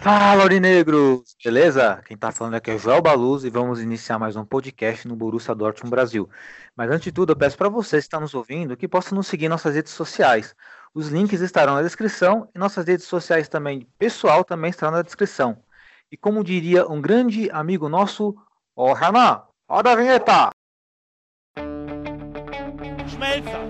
Fala, Aurinegros! Beleza? Quem tá falando aqui é o Joel Baluz e vamos iniciar mais um podcast no Borussia Dortmund Brasil. Mas antes de tudo, eu peço para vocês que estão nos ouvindo que possam nos seguir em nossas redes sociais. Os links estarão na descrição e nossas redes sociais também pessoal também estarão na descrição. E como diria um grande amigo nosso, ó, oh, Renan, roda a vinheta! Schmelzer,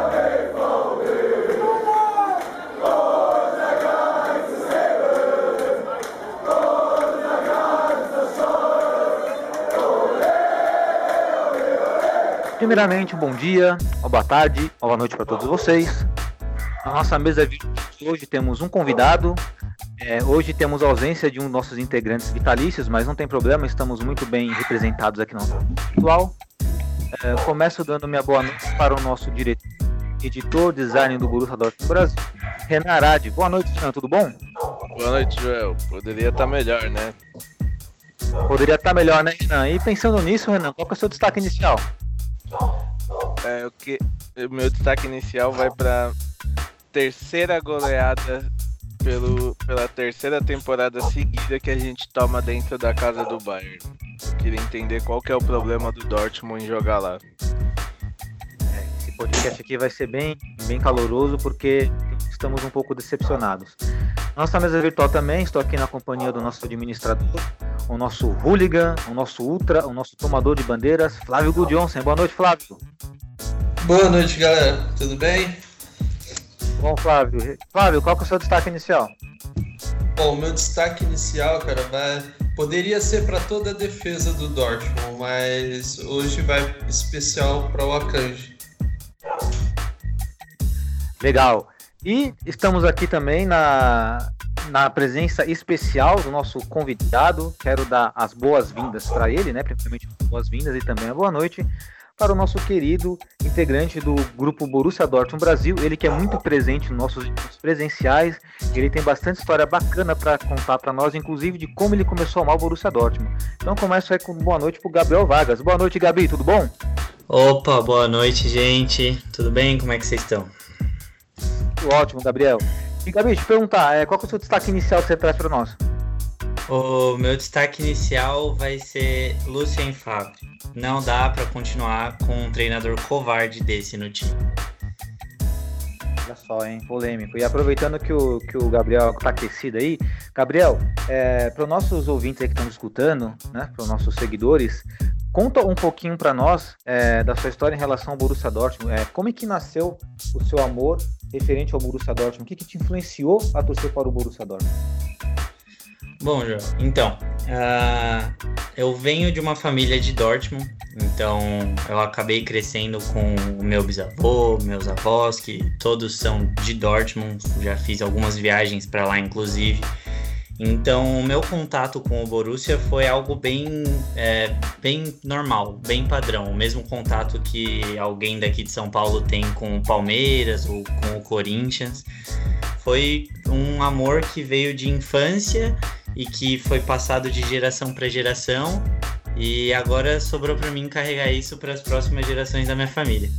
Primeiramente, um bom dia, uma boa tarde, uma boa noite para todos vocês. Na nossa mesa de hoje temos um convidado. É, hoje temos a ausência de um dos nossos integrantes vitalícios, mas não tem problema, estamos muito bem representados aqui no nosso virtual. É, começo dando minha boa noite para o nosso diretor, editor, design do Borussia Dortmund Brasil, Renan Arade. Boa noite, Renan, tudo bom? Boa noite, Joel. Poderia estar melhor, né? Poderia estar melhor, né, Renan? E pensando nisso, Renan, qual que é o seu destaque inicial? É, o que meu destaque inicial vai para terceira goleada pelo, pela terceira temporada seguida que a gente toma dentro da casa do Bayern. Eu queria entender qual que é o problema do Dortmund em jogar lá. Esse podcast aqui vai ser bem, bem caloroso porque estamos um pouco decepcionados. Nossa mesa virtual também, estou aqui na companhia do nosso administrador, o nosso hooligan, o nosso ultra, o nosso tomador de bandeiras, Flávio Gudjonsen. Boa noite, Flávio. Boa noite, galera. Tudo bem? Bom, Flávio. Flávio, qual que é o seu destaque inicial? Bom, o meu destaque inicial, cara, vai... poderia ser para toda a defesa do Dortmund, mas hoje vai especial para o Akanji. Legal. E estamos aqui também na, na presença especial do nosso convidado. Quero dar as boas-vindas para ele, né? Primeiramente, boas-vindas e também a boa noite para o nosso querido integrante do grupo Borussia Dortmund Brasil. Ele que é muito presente nos nossos presenciais. Ele tem bastante história bacana para contar para nós, inclusive de como ele começou a amar o Borussia Dortmund. Então começo aí com boa noite para o Gabriel Vargas. Boa noite, Gabi. Tudo bom? Opa, boa noite, gente. Tudo bem? Como é que vocês estão? Ótimo, Gabriel. E Gabi, te perguntar, é, qual que é o seu destaque inicial que você traz para nós? O meu destaque inicial vai ser Lucien Favre. Não dá para continuar com um treinador covarde desse no time. Olha só, hein? Polêmico. E aproveitando que o, que o Gabriel tá aquecido aí, Gabriel, é, para os nossos ouvintes aí que estão escutando, né? Para os nossos seguidores, conta um pouquinho para nós é, da sua história em relação ao Borussia Dortmund. É, como é que nasceu o seu amor referente ao Borussia Dortmund? O que, que te influenciou a torcer para o Borussia Dortmund? Bom, João, então, uh, eu venho de uma família de Dortmund, então eu acabei crescendo com o meu bisavô, meus avós, que todos são de Dortmund, já fiz algumas viagens para lá, inclusive. Então, o meu contato com o Borussia foi algo bem, é, bem normal, bem padrão. O mesmo contato que alguém daqui de São Paulo tem com o Palmeiras ou com o Corinthians. Foi um amor que veio de infância e que foi passado de geração para geração. E agora sobrou para mim carregar isso para as próximas gerações da minha família.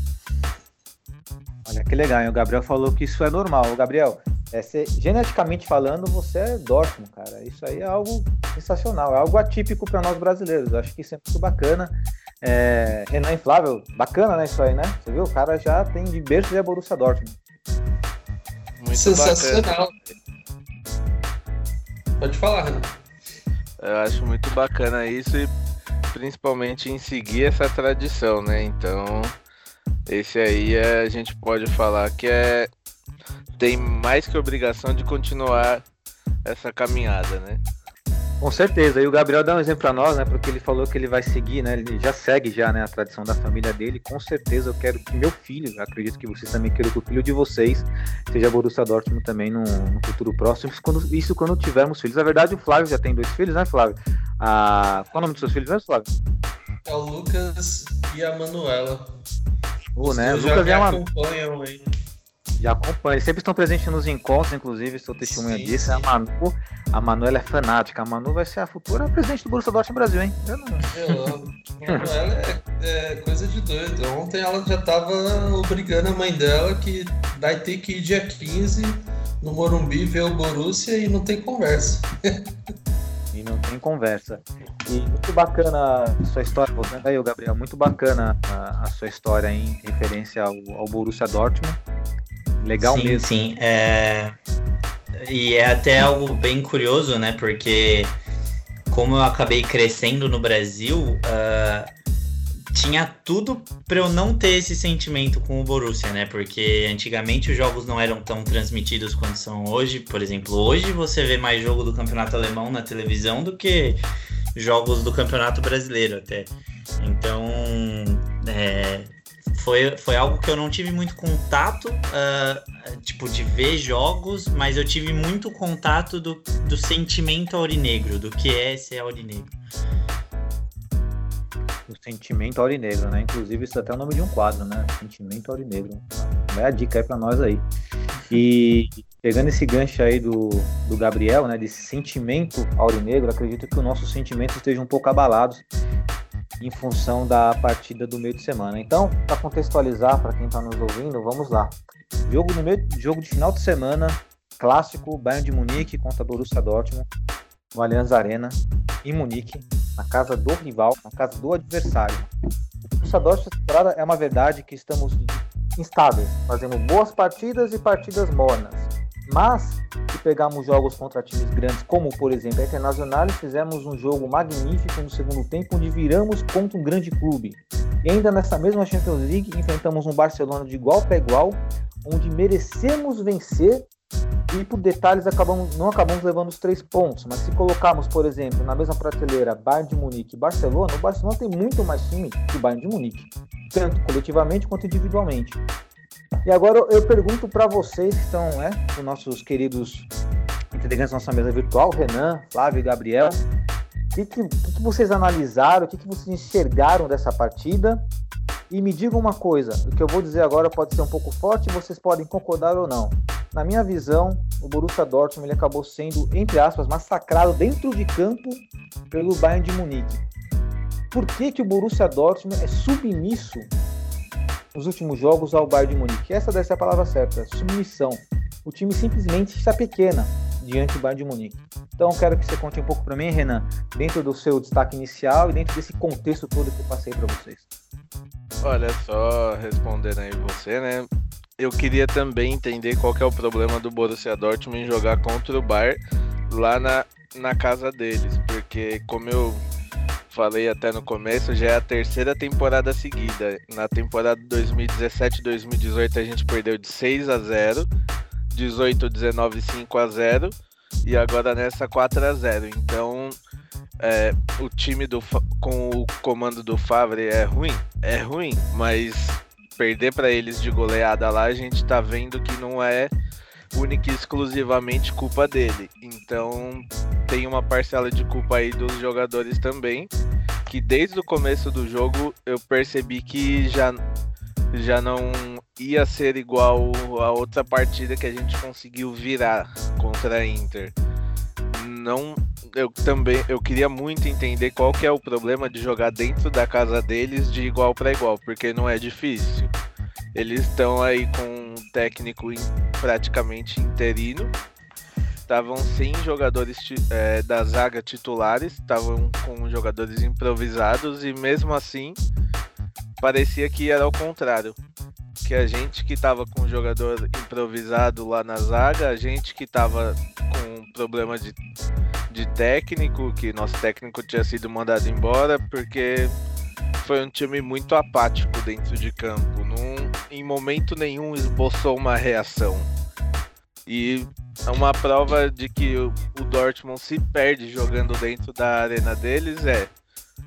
Olha que legal, hein? o Gabriel falou que isso é normal. O Gabriel, é, cê, geneticamente falando, você é Dortmund, cara. Isso aí é algo sensacional, é algo atípico para nós brasileiros. Eu acho que isso é muito bacana. É, Renan Inflável, bacana, né? Isso aí, né? Você viu? O cara já tem de berço e é Borussia Dortmund. Muito Sensacional. bacana. Pode falar, Renan. Eu acho muito bacana isso e principalmente em seguir essa tradição, né? Então, esse aí é, a gente pode falar que é tem mais que obrigação de continuar essa caminhada, né? Com certeza. E o Gabriel dá um exemplo para nós, né? Porque ele falou que ele vai seguir, né? Ele já segue já, né? A tradição da família dele. Com certeza eu quero que meu filho, acredito que vocês também queiram que o filho de vocês seja Borussia Dortmund também no, no futuro próximo. Isso quando, isso quando tivermos filhos. Na verdade, o Flávio já tem dois filhos, né, Flávio? Ah, qual é o nome dos seus filhos mesmo, Flávio? É o Lucas e a Manuela. O, né? Já Lucas me é uma, acompanham aí. Já acompanha. Eles sempre estão presentes nos encontros, inclusive, sou testemunha Sim, disso. sim. A Manu, a Manu ela é fanática. A Manu vai ser a futura presidente do Borussia Dortmund Brasil, hein? Eu não... Eu, Manuela é, é coisa de doido. Ontem ela já tava obrigando a mãe dela que vai ter que ir dia 15 no Morumbi ver o Borussia e não tem conversa. E não tem conversa. E muito bacana a sua história, voltando aí, ô Gabriel, muito bacana a, a sua história em referência ao, ao Borussia Dortmund. Legal sim, mesmo. Sim, é... E é até algo bem curioso, né? Porque como eu acabei crescendo no Brasil, ah, tinha tudo para eu não ter esse sentimento com o Borussia, né? Porque antigamente os jogos não eram tão transmitidos quanto são hoje. Por exemplo, hoje você vê mais jogo do Campeonato Alemão na televisão do que jogos do Campeonato Brasileiro até. Então, é, foi, foi algo que eu não tive muito contato, ah, tipo, de ver jogos, mas eu tive muito contato do, do sentimento aurinegro, do que é ser aurinegro. O sentimento aurinegro, né? Inclusive, isso é até o nome de um quadro, né? Sentimento aurinegro. É a dica aí pra nós aí. E pegando esse gancho aí do, do Gabriel, né? Desse sentimento aurinegro, acredito que os nossos sentimentos estejam um pouco abalados em função da partida do meio de semana. Então, para contextualizar para quem está nos ouvindo, vamos lá. Jogo no meio, jogo de final de semana, clássico, Bayern de Munique contra Borussia Dortmund, no Allianz Arena, em Munique, na casa do rival, na casa do adversário. O Borussia Dortmund temporada é uma verdade que estamos instáveis, fazendo boas partidas e partidas mornas. Mas, se pegarmos jogos contra times grandes, como por exemplo a Internacional, fizemos um jogo magnífico no segundo tempo, onde viramos contra um grande clube. E ainda nessa mesma Champions League, enfrentamos um Barcelona de igual para igual, onde merecemos vencer e por detalhes acabamos, não acabamos levando os três pontos. Mas se colocarmos, por exemplo, na mesma prateleira Bayern de Munique e Barcelona, o Barcelona tem muito mais time que o Bayern de Munique, tanto coletivamente quanto individualmente. E agora eu pergunto para vocês que estão, né, os nossos queridos integrantes da nossa mesa virtual, Renan, Flávio e Gabriel, o que, que, que, vocês analisaram, o que, que vocês enxergaram dessa partida? E me digam uma coisa, o que eu vou dizer agora pode ser um pouco forte, vocês podem concordar ou não. Na minha visão, o Borussia Dortmund ele acabou sendo, entre aspas, massacrado dentro de campo pelo Bayern de Munique. Por que, que o Borussia Dortmund é submisso nos últimos jogos ao Bayern de Munique? Essa deve ser a palavra certa, submissão. O time simplesmente está pequena diante do Bayern de Munique. Então quero que você conte um pouco para mim, Renan, dentro do seu destaque inicial e dentro desse contexto todo que eu passei para vocês. Olha só, respondendo aí você, né? Eu queria também entender qual é o problema do Borussia Dortmund em jogar contra o Bayern lá na, na casa deles, porque como eu falei até no começo, já é a terceira temporada seguida. Na temporada 2017-2018 a gente perdeu de 6 a 0, 18, 19, 5 a 0 e agora nessa 4 a 0. Então, é, o time do com o comando do Favre é ruim, é ruim, mas perder para eles de goleada lá, a gente tá vendo que não é única e exclusivamente culpa dele. Então, tem uma parcela de culpa aí dos jogadores também, que desde o começo do jogo eu percebi que já já não ia ser igual a outra partida que a gente conseguiu virar contra a Inter. Não, eu também eu queria muito entender qual que é o problema de jogar dentro da casa deles de igual para igual, porque não é difícil. Eles estão aí com um técnico praticamente interino. Estavam sem jogadores é, da zaga titulares, estavam com jogadores improvisados e mesmo assim parecia que era ao contrário. Que a gente que estava com jogador improvisado lá na zaga, a gente que estava com problema de, de técnico, que nosso técnico tinha sido mandado embora, porque foi um time muito apático dentro de campo. Num, em momento nenhum esboçou uma reação. E é uma prova de que o, Dortmund se perde jogando dentro da arena deles é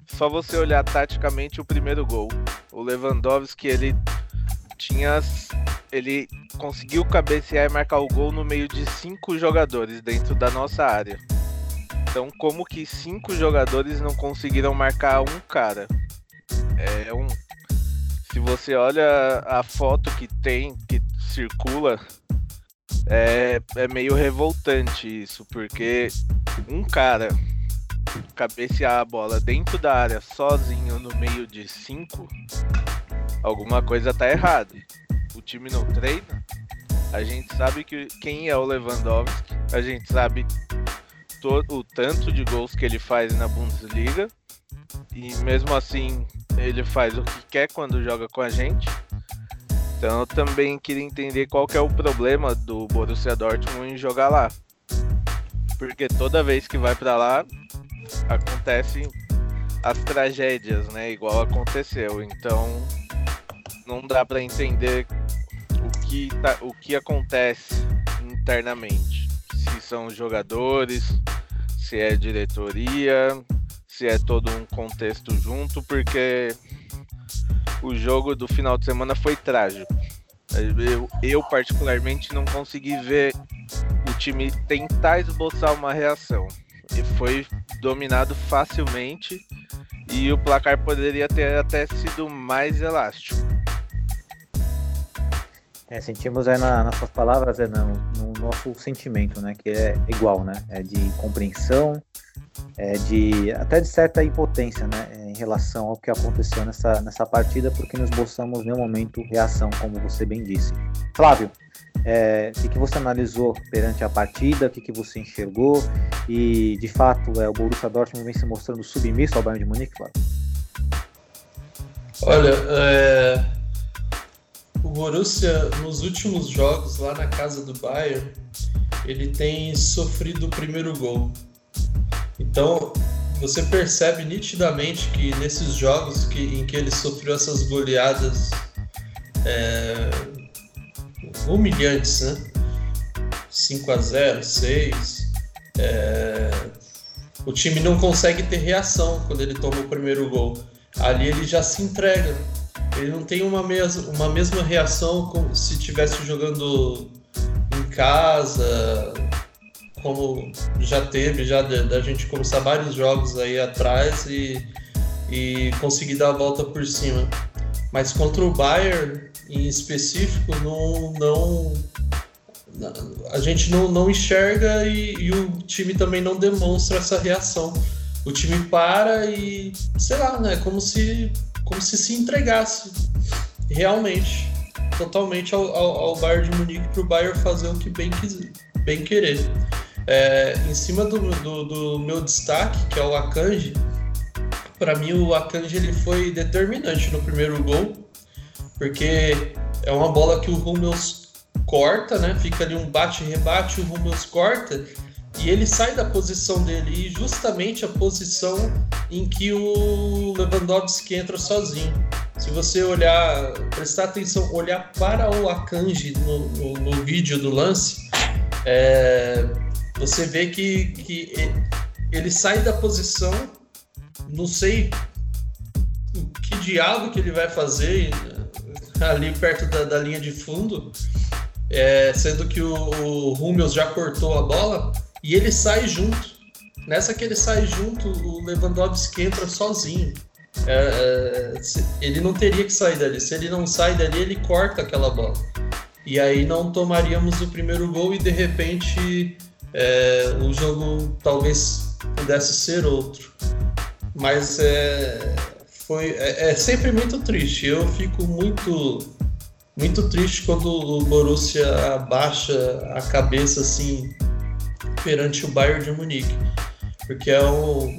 só você olhar taticamente o primeiro gol. O Lewandowski, ele tinha ele conseguiu cabecear e marcar o gol no meio de cinco jogadores dentro da nossa área. Então, como que cinco jogadores não conseguiram marcar um cara? É um. Se você olha a foto que tem, que circula, é, é meio revoltante isso, porque um cara cabecear a bola dentro da área sozinho no meio de cinco, alguma coisa tá errada o time não treina, a gente sabe que quem é o Lewandowski, a gente sabe todo o tanto de gols que ele faz na Bundesliga e mesmo assim ele faz o que quer quando joga com a gente. Então eu também queria entender qual que é o problema do Borussia Dortmund em jogar lá. Porque toda vez que vai para lá acontecem as tragédias, né? Igual aconteceu. Então não dá para entender o que, tá, o que acontece internamente. Se são jogadores, se é diretoria, se é todo um contexto junto, porque o jogo do final de semana foi trágico. Eu, eu particularmente não consegui ver o time tentar esboçar uma reação. E foi dominado facilmente e o placar poderia ter até sido mais elástico. É, sentimos aí na, nas suas palavras, é, no, no, nosso sentimento, né? Que é igual, né? É de compreensão, é de até de certa impotência, né? Em relação ao que aconteceu nessa, nessa partida, porque nos em nenhum momento reação, como você bem disse. Flávio, é, o que, que você analisou perante a partida, o que, que você enxergou e, de fato, é, o Borussia Dortmund vem se mostrando submisso ao Bayern de Munique, Flávio? Olha, é, o Borussia, nos últimos jogos lá na casa do Bayern, ele tem sofrido o primeiro gol. Então, você percebe nitidamente que nesses jogos que, em que ele sofreu essas goleadas é, humilhantes, né? 5 a 0 6 é, o time não consegue ter reação quando ele toma o primeiro gol. Ali ele já se entrega ele não tem uma, mes uma mesma reação como se estivesse jogando em casa, como já teve, já da gente começar vários jogos aí atrás e, e conseguir dar a volta por cima. Mas contra o Bayern, em específico, não, não a gente não, não enxerga e, e, o time também não demonstra essa reação. O time para e, sei lá, né? Como se como se se entregasse realmente, totalmente ao, ao, ao Bayern de Munique para o Bayern fazer o que bem, quiser, bem querer. É, em cima do, do, do, meu destaque, que é o Akanji, para mim o Akanji ele foi determinante no primeiro gol, porque é uma bola que o Hummels corta, né? Fica ali um bate-rebate, o Hummels corta e ele sai da posição dele, e justamente a posição em que o Lewandowski entra sozinho. Se você olhar, prestar atenção, olhar para o Akanji no, no, no vídeo do lance, é, você vê que, que ele sai da posição, não sei que diabo que ele vai fazer ali perto da, da linha de fundo, é, sendo que o, o Hummels já cortou a bola, e ele sai junto. Nessa que ele sai junto, o Lewandowski entra sozinho. É, é, ele não teria que sair dali. Se ele não sai dali, ele corta aquela bola. E aí não tomaríamos o primeiro gol e de repente é, o jogo talvez pudesse ser outro. Mas é, foi, é, é, sempre muito triste. Eu fico muito muito triste quando o Borussia abaixa a cabeça assim perante o Bayern de Munique, porque é o,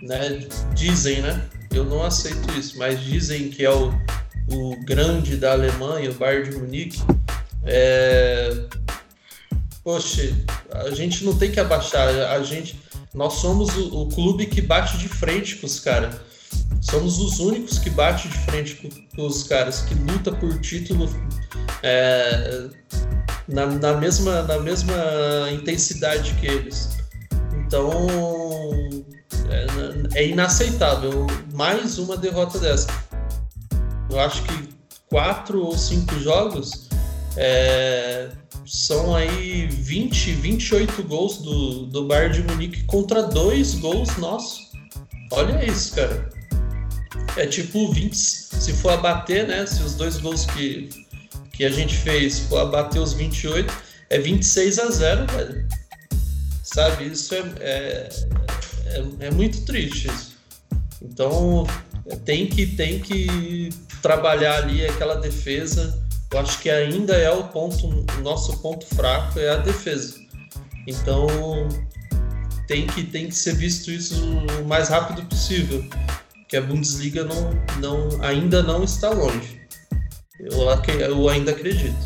né, dizem, né? Eu não aceito isso, mas dizem que é o, o grande da Alemanha, o Bayern de Munique. É... Poxa, a gente não tem que abaixar, a gente, nós somos o, o clube que bate de frente com os caras. Somos os únicos que bate de frente com, com os caras, que luta por título é, na, na, mesma, na mesma intensidade que eles. Então é, é inaceitável mais uma derrota dessa. Eu acho que quatro ou cinco jogos é, são aí 20, 28 gols do, do Bayern de Munique contra dois gols nossos. Olha isso, cara. É tipo 20. Se for abater, né? Se os dois gols que, que a gente fez for abater os 28, é 26 a 0, velho. Sabe? Isso é, é, é, é muito triste. Isso. Então tem que, tem que trabalhar ali aquela defesa. Eu acho que ainda é o ponto, o nosso ponto fraco é a defesa. Então tem que, tem que ser visto isso o mais rápido possível, que a Bundesliga não, não, ainda não está longe. Eu, eu ainda acredito.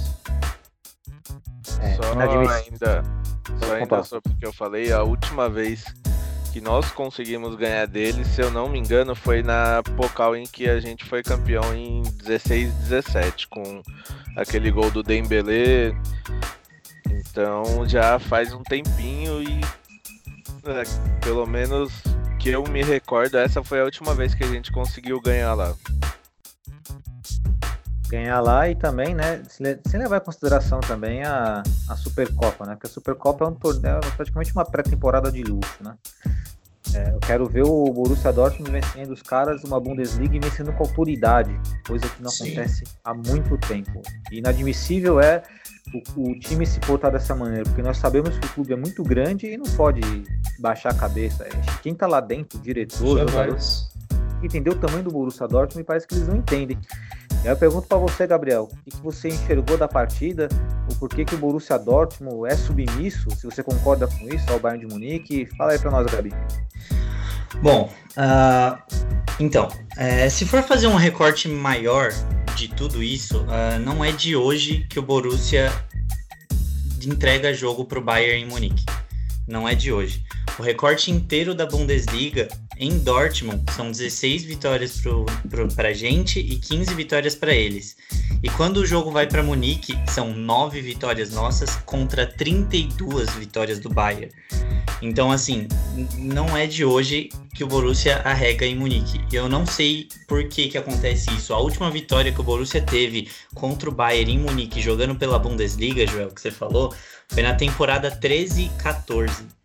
É, só ainda, só ainda sobre o que eu falei, a última vez que nós conseguimos ganhar dele, se eu não me engano, foi na Pokal em que a gente foi campeão em 16 17 com aquele gol do Dembele. Então já faz um tempinho e é, pelo menos que eu me recordo, essa foi a última vez que a gente conseguiu ganhar lá. Ganhar lá e também, né, sem levar em consideração também a, a Supercopa, né? Porque a Supercopa é um torneio, é praticamente uma pré-temporada de luxo, né? É, eu quero ver o Borussia Dortmund vencendo os caras uma Bundesliga e vencendo com autoridade, coisa que não Sim. acontece há muito tempo. E inadmissível é o, o, time se portar dessa maneira, porque nós sabemos que o clube é muito grande e não pode baixar a cabeça. Quem tá lá dentro, o diretor, entender o tamanho do Borussia Dortmund e parece que eles não entendem. Eu pergunto para você, Gabriel, o que, você enxergou da partida, o porquê que o Borussia Dortmund é submisso, se você concorda com isso, ao Bayern de Munique, fala aí para nós, Gabi. Bom, uh, então, é, se for fazer um recorte maior de tudo isso, uh, não é de hoje que o Borussia entrega jogo para o Bayern em Munique. Não é de hoje. O recorte inteiro da Bundesliga em Dortmund são 16 vitórias para a gente e 15 vitórias para eles. E quando o jogo vai para Munique, são 9 vitórias nossas contra 32 vitórias do Bayern. Então, assim, não é de hoje que o Borussia arrega em Munique. Eu não sei por que, que acontece isso. A última vitória que o Borussia teve contra o Bayern em Munique, jogando pela Bundesliga, Joel, que você falou, foi na temporada 13-14.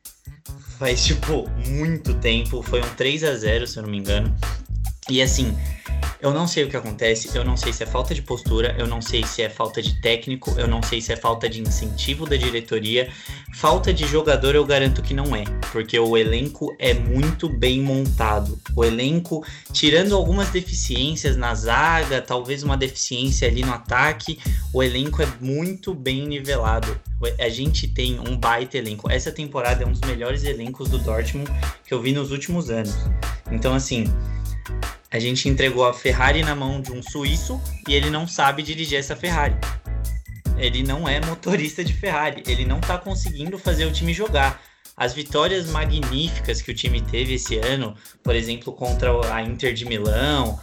Faz, tipo, muito tempo. Foi um 3 a 0 se eu não me engano. E assim, eu não sei o que acontece, eu não sei se é falta de postura, eu não sei se é falta de técnico, eu não sei se é falta de incentivo da diretoria. Falta de jogador eu garanto que não é, porque o elenco é muito bem montado. O elenco, tirando algumas deficiências na zaga, talvez uma deficiência ali no ataque, o elenco é muito bem nivelado. A gente tem um baita elenco. Essa temporada é um dos melhores elencos do Dortmund que eu vi nos últimos anos. Então, assim, a gente entregou a Ferrari na mão de um suíço e ele não sabe dirigir essa Ferrari. Ele não é motorista de Ferrari, ele não está conseguindo fazer o time jogar. As vitórias magníficas que o time teve esse ano, por exemplo, contra a Inter de Milão,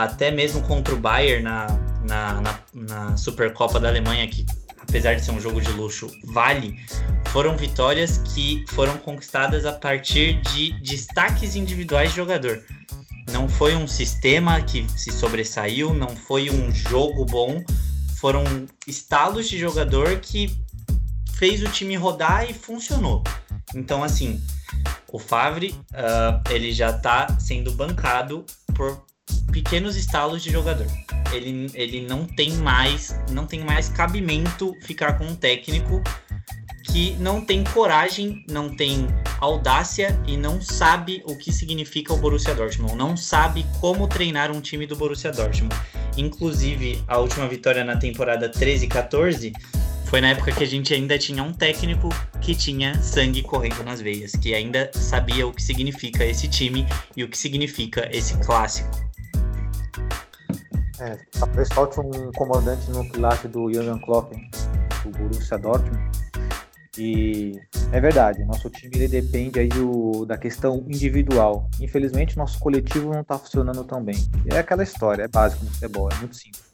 até mesmo contra o Bayern na, na, na, na Supercopa da Alemanha, que apesar de ser um jogo de luxo, vale, foram vitórias que foram conquistadas a partir de destaques individuais de jogador. Não foi um sistema que se sobressaiu, não foi um jogo bom, foram estalos de jogador que fez o time rodar e funcionou. Então, assim, o Favre, uh, ele já está sendo bancado por pequenos estalos de jogador. Ele, ele não tem mais, não tem mais cabimento ficar com um técnico que não tem coragem, não tem audácia e não sabe o que significa o Borussia Dortmund, não sabe como treinar um time do Borussia Dortmund. Inclusive, a última vitória na temporada 13-14 foi na época que a gente ainda tinha um técnico que tinha sangue correndo nas veias, que ainda sabia o que significa esse time e o que significa esse clássico. É, talvez falte um comandante no pilar do Jürgen Klopp, do Borussia Dortmund, e é verdade, nosso time ele depende aí do, da questão individual. Infelizmente, nosso coletivo não está funcionando tão bem. É aquela história, é básico no futebol, é muito simples.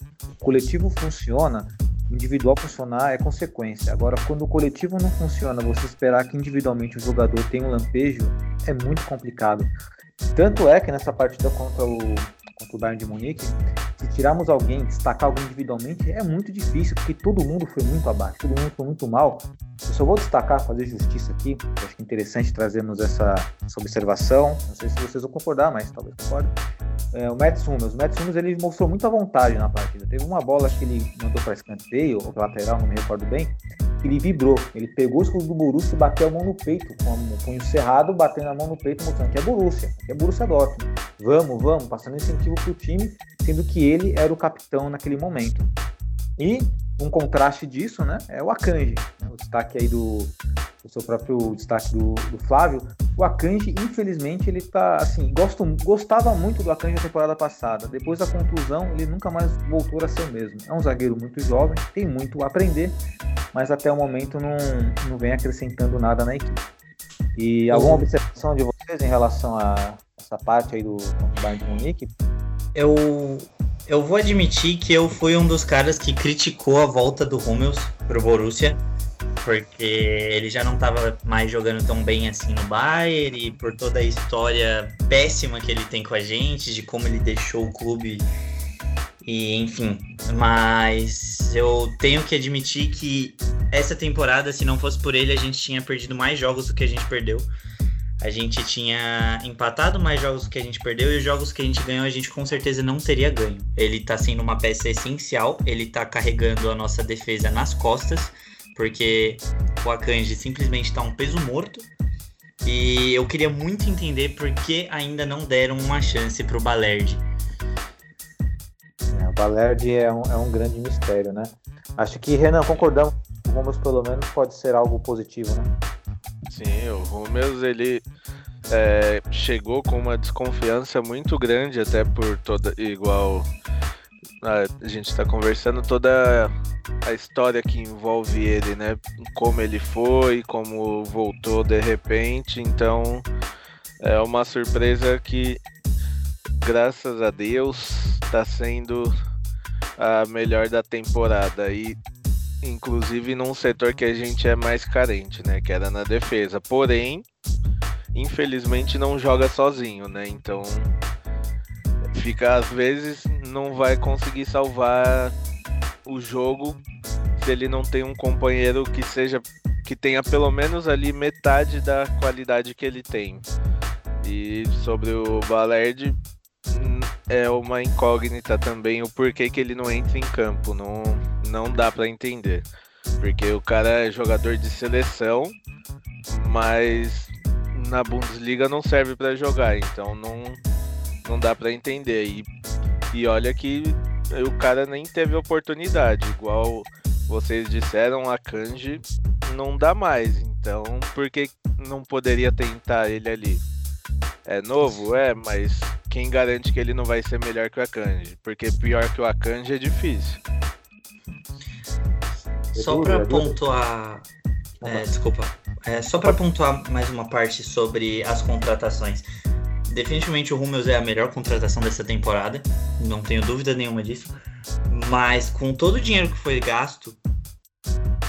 O coletivo funciona individual funcionar é consequência. Agora, quando o coletivo não funciona, você esperar que individualmente o jogador tenha um lampejo é muito complicado. Tanto é que nessa partida contra o, contra o Bayern de Munique, se tirarmos alguém, destacar alguém individualmente, é muito difícil, porque todo mundo foi muito abaixo, todo mundo foi muito mal. Eu só vou destacar, fazer justiça aqui, acho que é interessante trazermos essa, essa observação. Não sei se vocês vão concordar, mas talvez concordem. É, o Mats Hummels. O Mats ele mostrou muita vontade na partida. Teve uma bola que ele mandou para escanteio, ou para lateral, não me recordo bem, ele vibrou. Ele pegou os escudo do Borussia e bateu a mão no peito, com o punho cerrado, batendo a mão no peito, mostrando que é Borussia, que é Borussia Dortmund. Vamos, vamos, passando incentivo pro time, sendo que ele era o capitão naquele momento. E um contraste disso, né, é o Akanji, né, o destaque aí do, do seu próprio destaque do, do, Flávio. O Akanji, infelizmente, ele tá assim, gosto, gostava muito do Akanji na temporada passada. Depois da contusão, ele nunca mais voltou a ser o mesmo. É um zagueiro muito jovem, tem muito a aprender, mas até o momento não, não vem acrescentando nada na equipe. E alguma observação de vocês em relação a essa parte aí do, do Bayern de Munique? Eu eu vou admitir que eu fui um dos caras que criticou a volta do Hummels pro Borussia, porque ele já não estava mais jogando tão bem assim no Bayern e por toda a história péssima que ele tem com a gente, de como ele deixou o clube e enfim, mas eu tenho que admitir que essa temporada, se não fosse por ele, a gente tinha perdido mais jogos do que a gente perdeu. A gente tinha empatado mais jogos que a gente perdeu e os jogos que a gente ganhou a gente com certeza não teria ganho. Ele tá sendo uma peça essencial, ele tá carregando a nossa defesa nas costas, porque o Akanji simplesmente tá um peso morto. E eu queria muito entender por que ainda não deram uma chance pro Balerdi. É, o Balerdi é um, é um grande mistério, né? Acho que, Renan, concordamos. Pelo menos, pode ser algo positivo, né? Sim, o Rúmeus ele é, chegou com uma desconfiança muito grande, até por toda. igual a gente está conversando, toda a história que envolve ele, né? Como ele foi, como voltou de repente. Então é uma surpresa que, graças a Deus, está sendo a melhor da temporada. E inclusive num setor que a gente é mais carente, né? Que era na defesa. Porém, infelizmente não joga sozinho, né? Então fica às vezes não vai conseguir salvar o jogo se ele não tem um companheiro que seja que tenha pelo menos ali metade da qualidade que ele tem. E sobre o Balerd é uma incógnita também o porquê que ele não entra em campo. Não, não dá para entender. Porque o cara é jogador de seleção, mas na Bundesliga não serve para jogar, então não, não dá para entender. E, e olha que o cara nem teve oportunidade, igual vocês disseram, a Kanji não dá mais, então por que não poderia tentar ele ali? É novo? É, mas quem garante que ele não vai ser melhor que o Akanji? Porque pior que o Akanji é difícil. Só para pontuar. É, desculpa. É, só para pontuar mais uma parte sobre as contratações. Definitivamente o Hummels é a melhor contratação dessa temporada, não tenho dúvida nenhuma disso. Mas com todo o dinheiro que foi gasto,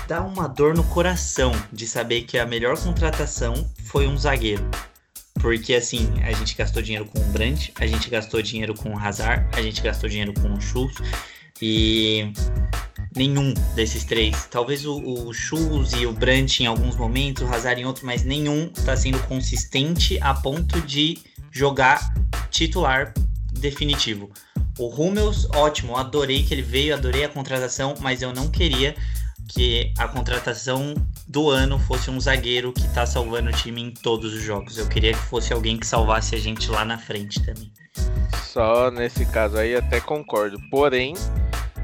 dá uma dor no coração de saber que a melhor contratação foi um zagueiro. Porque assim, a gente gastou dinheiro com o Brandt, a gente gastou dinheiro com o Hazard, a gente gastou dinheiro com o Schultz e nenhum desses três. Talvez o, o Schultz e o Brandt em alguns momentos, o Hazard em outros, mas nenhum está sendo consistente a ponto de jogar titular definitivo. O Hummels, ótimo, adorei que ele veio, adorei a contratação, mas eu não queria que a contratação do ano fosse um zagueiro que tá salvando o time em todos os jogos. Eu queria que fosse alguém que salvasse a gente lá na frente também. Só nesse caso aí até concordo. Porém,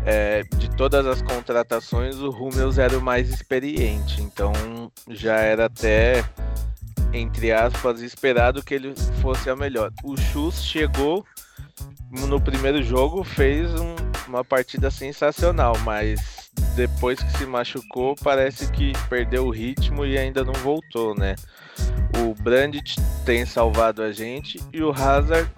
é, de todas as contratações, o Hummels era o mais experiente. Então já era até, entre aspas, esperado que ele fosse a melhor. O Chus chegou no primeiro jogo, fez um, uma partida sensacional, mas depois que se machucou, parece que perdeu o ritmo e ainda não voltou, né? O Brandt tem salvado a gente e o Hazard.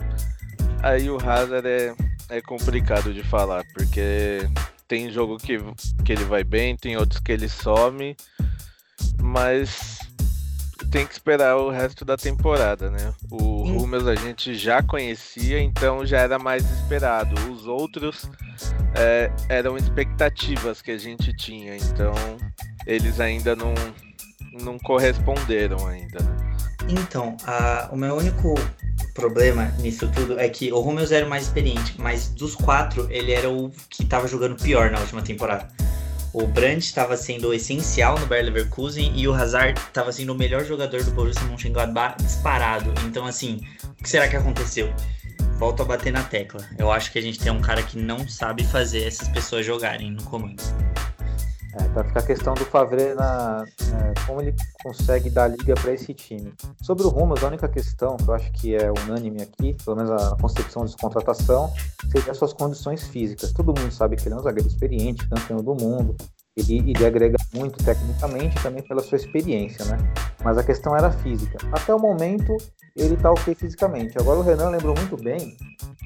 Aí o Hazard é é complicado de falar, porque tem jogo que, que ele vai bem, tem outros que ele some, mas tem que esperar o resto da temporada, né? O. Rúmeus a gente já conhecia, então já era mais esperado. Os outros é, eram expectativas que a gente tinha, então eles ainda não, não corresponderam ainda. Então, a- o meu único problema nisso tudo é que o Rummels era o mais experiente, mas dos quatro, ele era o que tava jogando pior na última temporada. O Brandt estava sendo essencial no Bayer Leverkusen e o Hazard estava sendo o melhor jogador do Borussia Mönchengladbach disparado. Então, assim, o que será que aconteceu? Volto a bater na tecla. Eu acho que a gente tem um cara que não sabe fazer essas pessoas jogarem no comando. É, vai ficar a questão do Favre na como ele consegue dar liga para esse time. Sobre o Rumas, a única questão que eu acho que é unânime aqui, pelo menos a concepção de contratação, seria as suas condições físicas. Todo mundo sabe que ele é um zagueiro experiente, campeão do mundo, ele, ele agrega muito tecnicamente também pela sua experiência, né? Mas a questão era física. Até o momento, ele tá ok fisicamente. Agora o Renan lembrou muito bem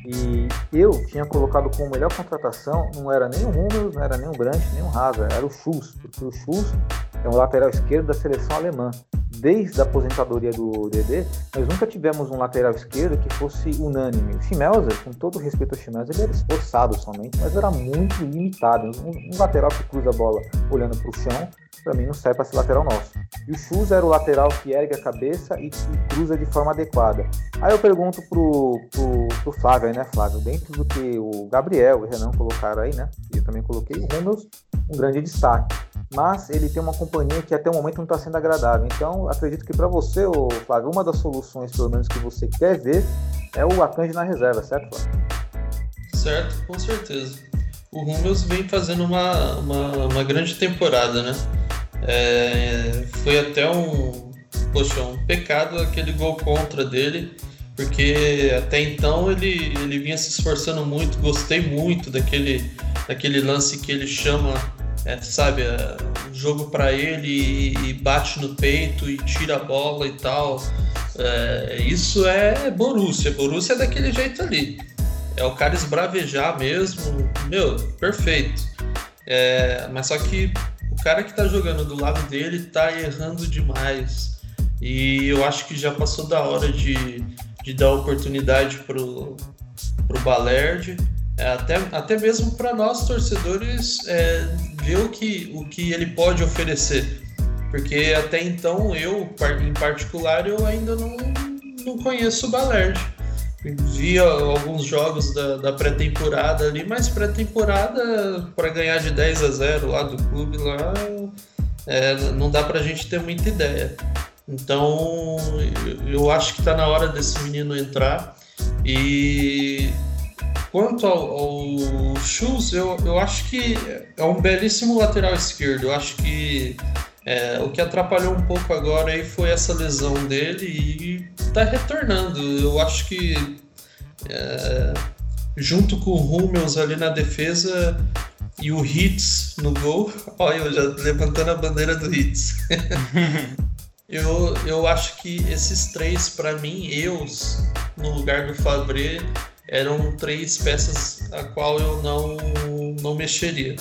e eu tinha colocado como melhor contratação, não era nem o Hummels, não era nem o Brandt, nem o Hazard, era o Schuss, porque o Schuss é um lateral esquerdo da seleção alemã. Desde a aposentadoria do DD, nós nunca tivemos um lateral esquerdo que fosse unânime. O Schmelzer, com todo respeito ao Schmelzer, ele era esforçado somente, mas era muito limitado. Um, um lateral que cruza a bola olhando para o chão, para mim não serve para ser lateral nosso. E o Schuss era o lateral que ergue a cabeça e, e cruza de forma adequada. Aí eu pergunto pro, pro, pro Flávio aí, né, Flávio? Dentro do que o Gabriel e o Renan colocaram aí, né? E eu também coloquei o Hummels, um grande destaque. Mas ele tem uma companhia que até o momento não está sendo agradável. Então, acredito que para você, ô, Flávio, uma das soluções, pelo menos, que você quer ver é o Akanji na reserva, certo, Flávio? Certo, com certeza. O Hummels vem fazendo uma, uma, uma grande temporada, né? É, foi até um, poxa, um pecado aquele gol contra dele, porque até então ele, ele vinha se esforçando muito, gostei muito daquele, daquele lance que ele chama, é, sabe, é, jogo para ele e, e bate no peito e tira a bola e tal. É, isso é Borussia, Borussia é daquele jeito ali. É o cara esbravejar mesmo, meu, perfeito. É, mas só que o cara que tá jogando do lado dele tá errando demais. E eu acho que já passou da hora de, de dar oportunidade pro, pro Balerd. Até, até mesmo para nós torcedores é, ver o que, o que ele pode oferecer. Porque até então eu, em particular, eu ainda não, não conheço o Balerd vi alguns jogos da, da pré-temporada ali, mas pré-temporada para ganhar de 10 a 0 lá do clube lá, é, não dá pra gente ter muita ideia. Então eu, acho que tá na hora desse menino entrar. E quanto ao, ao Schultz, eu, eu acho que é um belíssimo lateral esquerdo. Eu acho que é, o que atrapalhou um pouco agora aí foi essa lesão dele e tá retornando. Eu acho que é, junto com o Hummels ali na defesa e o Hits no gol, olha eu já levantando a bandeira do Hits. eu, eu acho que esses três, para mim, eus no lugar do Fabre, eram três peças a qual eu não, não mexeria.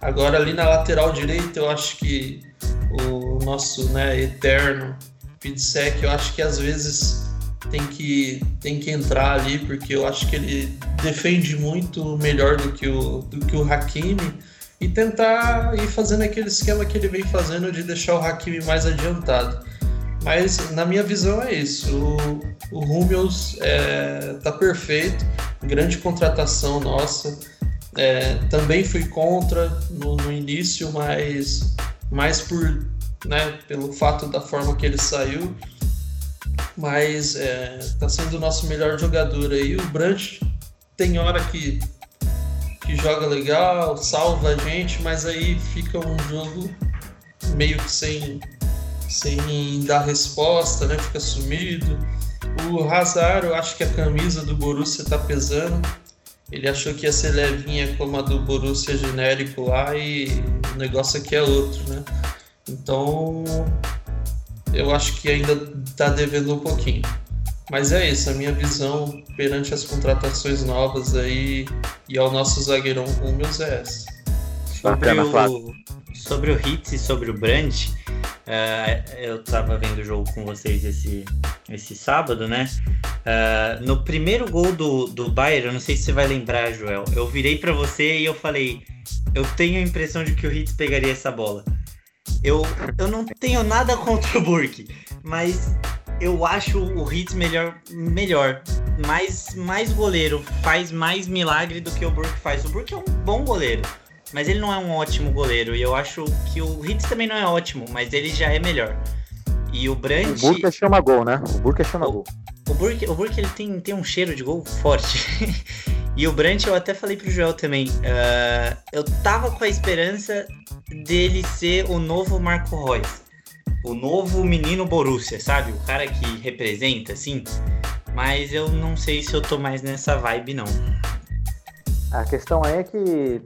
Agora ali na lateral direita, eu acho que o nosso né, eterno Pidsec, eu acho que às vezes tem que, tem que entrar ali, porque eu acho que ele defende muito melhor do que o, do que o Hakimi e tentar ir fazendo aquele esquema que ele vem fazendo de deixar o Hakimi mais adiantado. Mas na minha visão é isso. O, o Hummels é, tá perfeito, grande contratação nossa. É, também fui contra no, no início, mas mais por né, pelo fato da forma que ele saiu. Mas é, tá sendo o nosso melhor jogador aí. O Brandt tem hora que, que joga legal, salva a gente, mas aí fica um jogo meio que sem, sem dar resposta, né? Fica sumido. O Hazard, eu acho que a camisa do Borussia tá pesando. Ele achou que ia ser levinha como a do Borussia genérico lá e o negócio aqui é outro, né? Então, eu acho que ainda está devendo um pouquinho. Mas é isso, a minha visão perante as contratações novas aí e ao nosso zagueirão Hummels é essa. Sobre o, sobre o Hits e sobre o Brandt, eh, eu tava vendo o jogo com vocês esse, esse sábado, né? Eh, no primeiro gol do, do Bayern, eu não sei se você vai lembrar, Joel, eu virei pra você e eu falei, eu tenho a impressão de que o Hits pegaria essa bola. Eu, eu não tenho nada contra o Burke, mas eu acho o Hits melhor, melhor. Mais, mais goleiro, faz mais milagre do que o Burke faz. O Burke é um bom goleiro, mas ele não é um ótimo goleiro. E eu acho que o Hits também não é ótimo, mas ele já é melhor. E o O Brandt. Burke chama gol, né? O Burke chama gol. O Burke, o Burke ele tem, tem um cheiro de gol forte. e o Brandt, eu até falei pro Joel também. ah, eu tava com a esperança dele ser o novo Marco Reus. O novo menino Borussia, sabe? O cara que representa, assim. Mas eu não sei se eu tô mais nessa vibe, não. A questão é que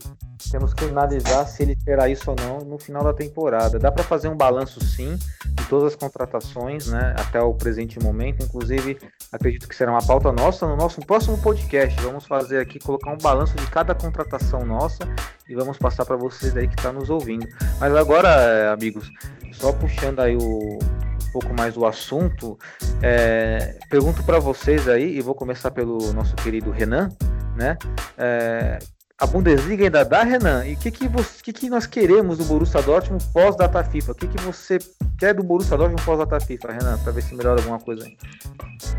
temos que analisar se ele terá isso ou não no final da temporada. Dá para fazer um balanço sim de todas as contratações, né, até o presente momento. Inclusive, acredito que será uma pauta nossa no nosso próximo podcast. Vamos fazer aqui colocar um balanço de cada contratação nossa e vamos passar para vocês aí que está nos ouvindo. Mas agora, eh, amigos, só puxando aí o um pouco mais o assunto, é, pergunto para vocês aí e vou começar pelo nosso querido Renan, né? É, a Bundesliga ainda dá, Renan? E o que, que, que, que nós queremos do Borussia Dortmund pós-data FIFA? O que, que você quer do Borussia Dortmund pós-data FIFA, Renan? Pra ver se melhora alguma coisa aí.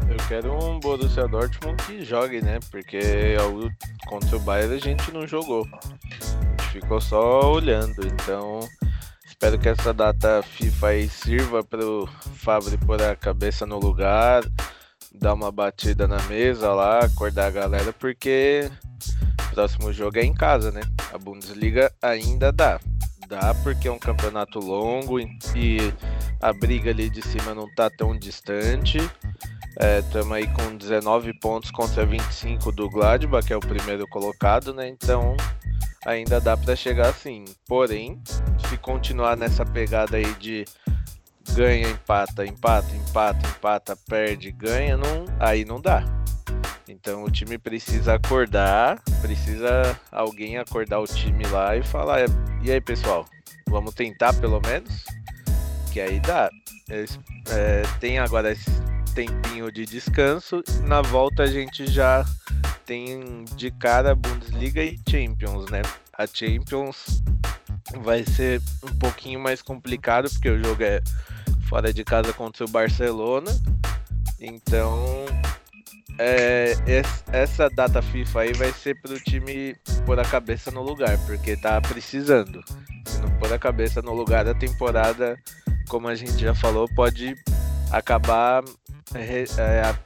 Eu quero um Borussia Dortmund que jogue, né? Porque contra o Bayern a gente não jogou. A gente ficou só olhando. Então, espero que essa data FIFA aí sirva para o Fabri pôr a cabeça no lugar, dar uma batida na mesa lá, acordar a galera, porque o próximo jogo é em casa, né? A Bundesliga ainda dá. Dá porque é um campeonato longo e- a briga ali de cima não tá tão distante. Estamos aí com 19 pontos contra 25 do Gladbach, que é o primeiro colocado, né? Então ainda dá para chegar assim. Porém, se continuar nessa pegada aí de ganha, empata, empata, empata, empata, perde, ganha, não, aí não dá. Então o time precisa acordar, precisa alguém acordar o time lá e falar: e aí pessoal, vamos tentar pelo menos? Que aí dá. Eles, é, tem agora esse tempinho de descanso. Na volta a gente já tem de cara Bundesliga e Champions, né? A Champions vai ser um pouquinho mais complicado porque o jogo é fora de casa contra o Barcelona. Então, é, es- essa data FIFA aí vai ser pro time pôr a cabeça no lugar, porque tá precisando. Se não pôr a cabeça no lugar, a temporada, como a gente já falou, pode acabar é,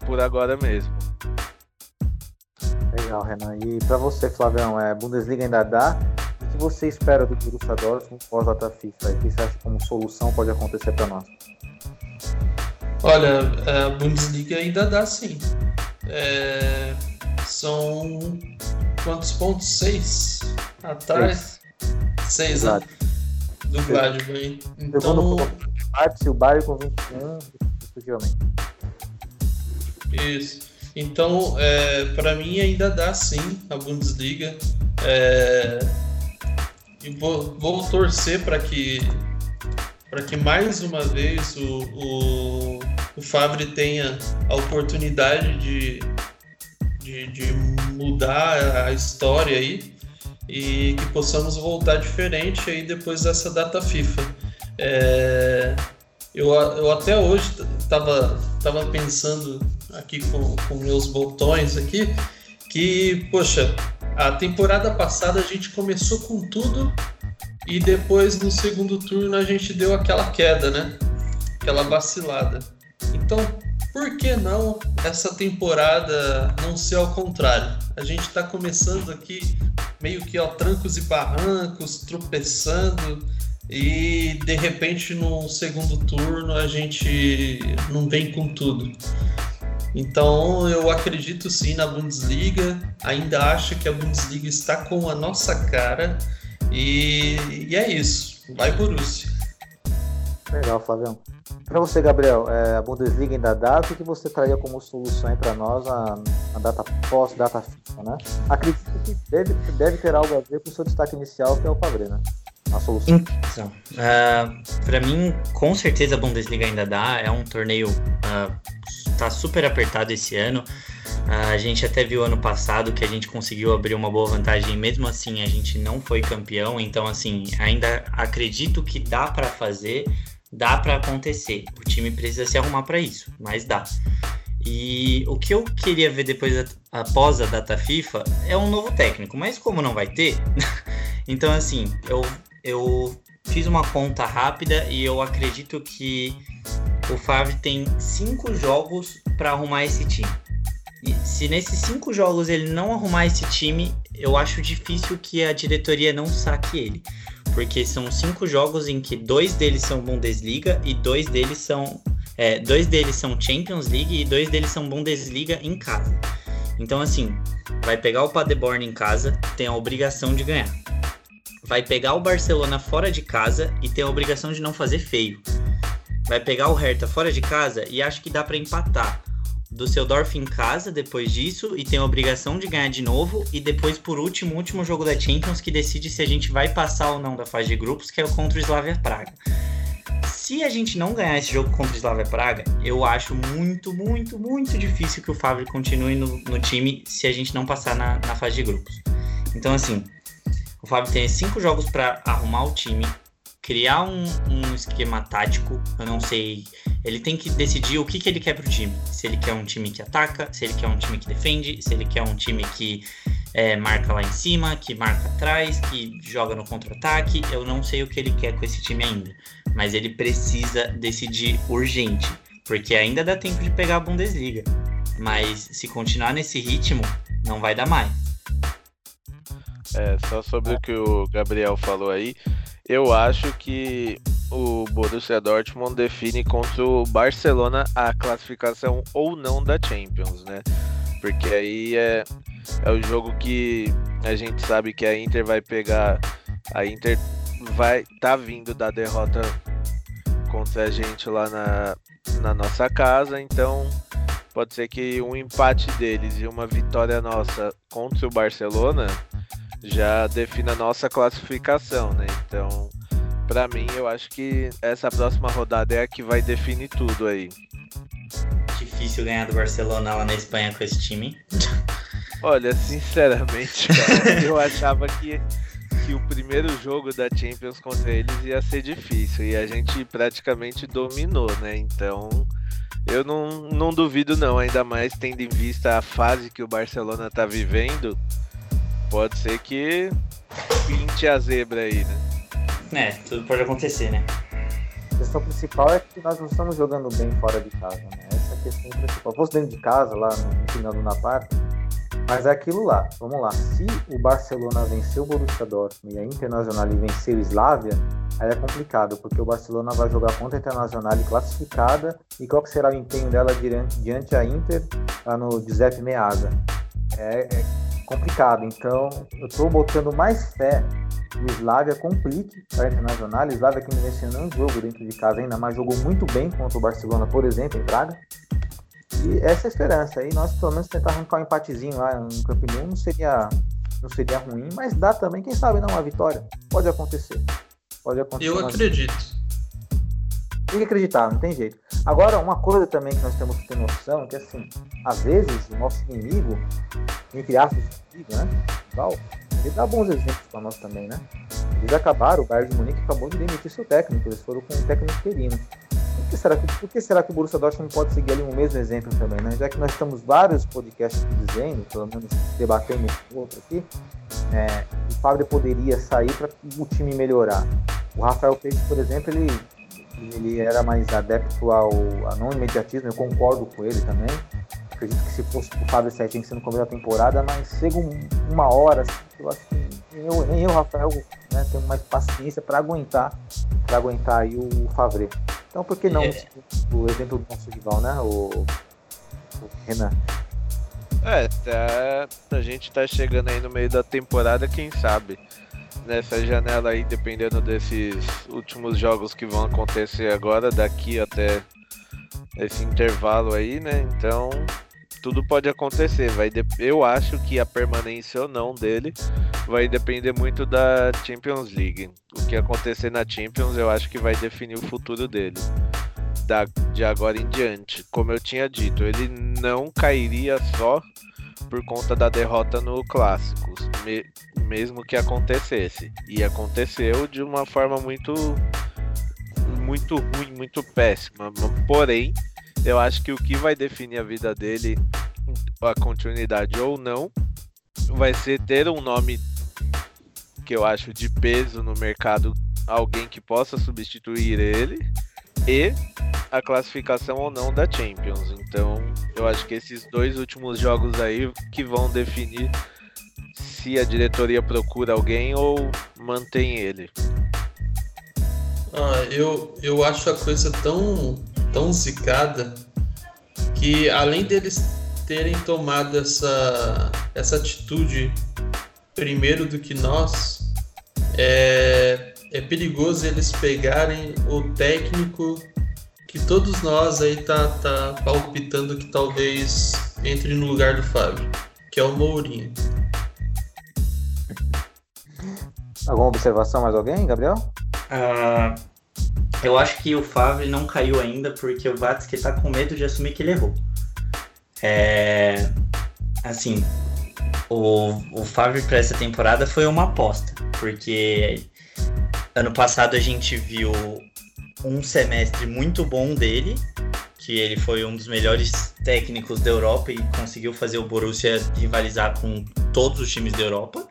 por agora mesmo. Legal, Renan. E pra você, Flavião, é, Bundesliga ainda dá? O que você espera do Borussia Dortmund pós-data FIFA? O que você acha como solução pode acontecer para nós? Olha, a Bundesliga ainda dá sim. É, são quantos pontos? Seis atrás? Seis, né? Exato. Do Gladbach. Segundo Então, Leipzig o Bayern com 21, respectivamente. Isso. Então, é, para mim ainda dá sim a Bundesliga. É, e vou, vou torcer para que para que mais uma vez o, o, o Favre tenha a oportunidade de, de, de mudar a história aí e que possamos voltar diferente aí depois dessa data FIFA. É, eu, eu até hoje estava tava pensando aqui com, com meus botões aqui que, poxa, a temporada passada a gente começou com tudo e depois no segundo turno a gente deu aquela queda, né? Aquela vacilada. Então, por que não essa temporada não ser ao contrário? A gente está começando aqui meio que ao trancos e barrancos, tropeçando e de repente no segundo turno a gente não vem com tudo. Então eu acredito sim na Bundesliga, ainda acho que a Bundesliga está com a nossa cara e, e é isso. Vai Borussia. Legal, Flavião. Para você, Gabriel, é, a Bundesliga ainda dá, o que, você traria como solução para nós a, a data pós-data FIFA, né? Acredito que deve, deve ter algo a ver com o seu destaque inicial, que é o Favre, né? A solução. Então, uh, para mim, com certeza a Bundesliga ainda dá. É um torneio uh, tá super apertado esse ano. Uh, a gente até viu ano passado que a gente conseguiu abrir uma boa vantagem, mesmo assim a gente não foi campeão. Então, assim, ainda acredito que dá para fazer, dá para acontecer. O time precisa se arrumar para isso, mas dá. E o que eu queria ver depois, após a data FIFA, é um novo técnico, mas como não vai ter, então assim, eu, eu fiz uma conta rápida e eu acredito que o Favre tem cinco jogos para arrumar esse time. E se nesses cinco jogos ele não arrumar esse time, eu acho difícil que a diretoria não saque ele. Porque são cinco jogos em que dois deles são Bundesliga e dois deles são. É, dois deles são Champions League e dois deles são Bundesliga em casa. Então, assim, vai pegar o Paderborn em casa, tem a obrigação de ganhar. Vai pegar o Barcelona fora de casa e tem a obrigação de não fazer feio. Vai pegar o Hertha fora de casa e acho que dá para empatar do Seudorf em casa depois disso e tem a obrigação de ganhar de novo e depois por último, último jogo da Champions que decide se a gente vai passar ou não da fase de grupos, que é o contra o Slavia Praga. Se a gente não ganhar esse jogo contra o Slavia Praga, eu acho muito, muito, muito difícil que o Fábio continue no, no time se a gente não passar na, na fase de grupos. Então assim, o Fábio tem cinco jogos para arrumar o time, criar um, um, esquema tático. Eu não sei. Ele tem que decidir o que, que ele quer pro time. Se ele quer um time que ataca, se ele quer um time que defende, se ele quer um time que é, marca lá em cima, que marca atrás, que joga no contra-ataque. Eu não sei o que ele quer com esse time ainda. Mas ele precisa decidir urgente. Porque ainda dá tempo de pegar a Bundesliga. Mas se continuar nesse ritmo, não vai dar mais. É, só sobre o que o Gabriel falou aí, eu acho que o Borussia Dortmund define contra o Barcelona a classificação ou não da Champions, né? Porque aí é, é o jogo que a gente sabe que a Inter vai pegar. A Inter vai tá vindo da derrota contra a gente lá na, na nossa casa, então pode ser que um empate deles e uma vitória nossa contra o Barcelona já define a nossa classificação, né? Então, para mim, eu acho que essa próxima rodada é a que vai definir tudo aí. Difícil ganhar do Barcelona lá na Espanha com esse time. Olha, sinceramente, cara, eu achava que, que o primeiro jogo da Champions contra eles ia ser difícil e a gente praticamente dominou, né? Então, eu não, não duvido não, ainda mais tendo em vista a fase que o Barcelona tá vivendo pode ser que pinte a zebra aí, né? É, tudo pode acontecer, né? A questão principal é que nós não estamos jogando bem fora de casa, né? Essa é a questão principal. Fosse dentro de casa, lá no final do Napata, mas é aquilo lá. Vamos lá. Se o Barcelona venceu o Borussia Dortmund e a Internacional venceu o Slavia, aí é complicado, porque o Barcelona vai jogar contra a Internacional classificada e qual que será o empenho dela diante, diante a Inter lá no Giuseppe Meazza. É, é complicado. Então, eu estou botando mais fé que o Slavia complique para a Internacional. O Slavia que não venceu nenhum jogo dentro de casa ainda, mas jogou muito bem contra o Barcelona, por exemplo, em Praga. E essa é a esperança. Aí nós pelo menos tentar arrancar um empatezinho lá no Camp Nou não seria, não seria ruim, mas dá também, quem sabe não, uma vitória. Pode acontecer. Pode acontecer. Eu acredito. Tem que acreditar, não tem jeito. Agora, uma coisa também que nós temos que ter noção é que, assim, às vezes o nosso inimigo, entre aspas, inimigo, né? Igual, ele dá bons exemplos para nós também, né? Eles acabaram, o Bayern de Munique acabou de demitir seu técnico, eles foram com um técnico interino. Por que será que, por que, será que o Borussia Dortmund pode seguir ali o mesmo exemplo também, né? Já que nós estamos vários podcasts dizendo, pelo menos debatendo um outro aqui, é, o Fábio poderia sair para o time melhorar. O Rafael Peixe, por exemplo, ele ele era mais adepto ao, ao não imediatismo, eu concordo com ele também. Acredito que se fosse o Fábio 7 tinha que ser no começo da temporada, mas chega uma hora, assim, eu acho que nem eu, nem eu Rafael, né, tenho mais paciência para aguentar, para aguentar aí o Favre. Então por que não é. o exemplo do nosso rival, né? O, o Renan. É, tá, a gente tá chegando aí no meio da temporada, quem sabe nessa janela aí, dependendo desses últimos jogos que vão acontecer agora, daqui até esse intervalo aí, né? Então, tudo pode acontecer. Vai de... Eu acho que a permanência ou não dele vai depender muito da Champions League. O que acontecer na Champions, eu acho que vai definir o futuro dele. Da... De agora em diante. Como eu tinha dito, ele não cairia só por conta da derrota no Clássicos, me... mesmo que acontecesse. E aconteceu de uma forma muito muito ruim, muito péssima. Porém, eu acho que o que vai definir a vida dele, a continuidade ou não, vai ser ter um nome que eu acho de peso no mercado, alguém que possa substituir ele e a classificação ou não da Champions. Então, eu acho que esses dois últimos jogos aí que vão definir se a diretoria procura alguém ou mantém ele. Ah, eu, eu acho a coisa tão, tão zicada que além deles terem tomado essa, essa atitude primeiro do que nós, é, é perigoso eles pegarem o técnico que todos nós aí tá, tá palpitando que talvez entre no lugar do Fábio, que é o Mourinho. Alguma observação mais alguém, Gabriel? Uh, eu acho que o Favre não caiu ainda porque o Vatsky tá com medo de assumir que ele errou. É, assim, o, o Favre para essa temporada foi uma aposta, porque ano passado a gente viu um semestre muito bom dele, que ele foi um dos melhores técnicos da Europa e conseguiu fazer o Borussia rivalizar com todos os times da Europa.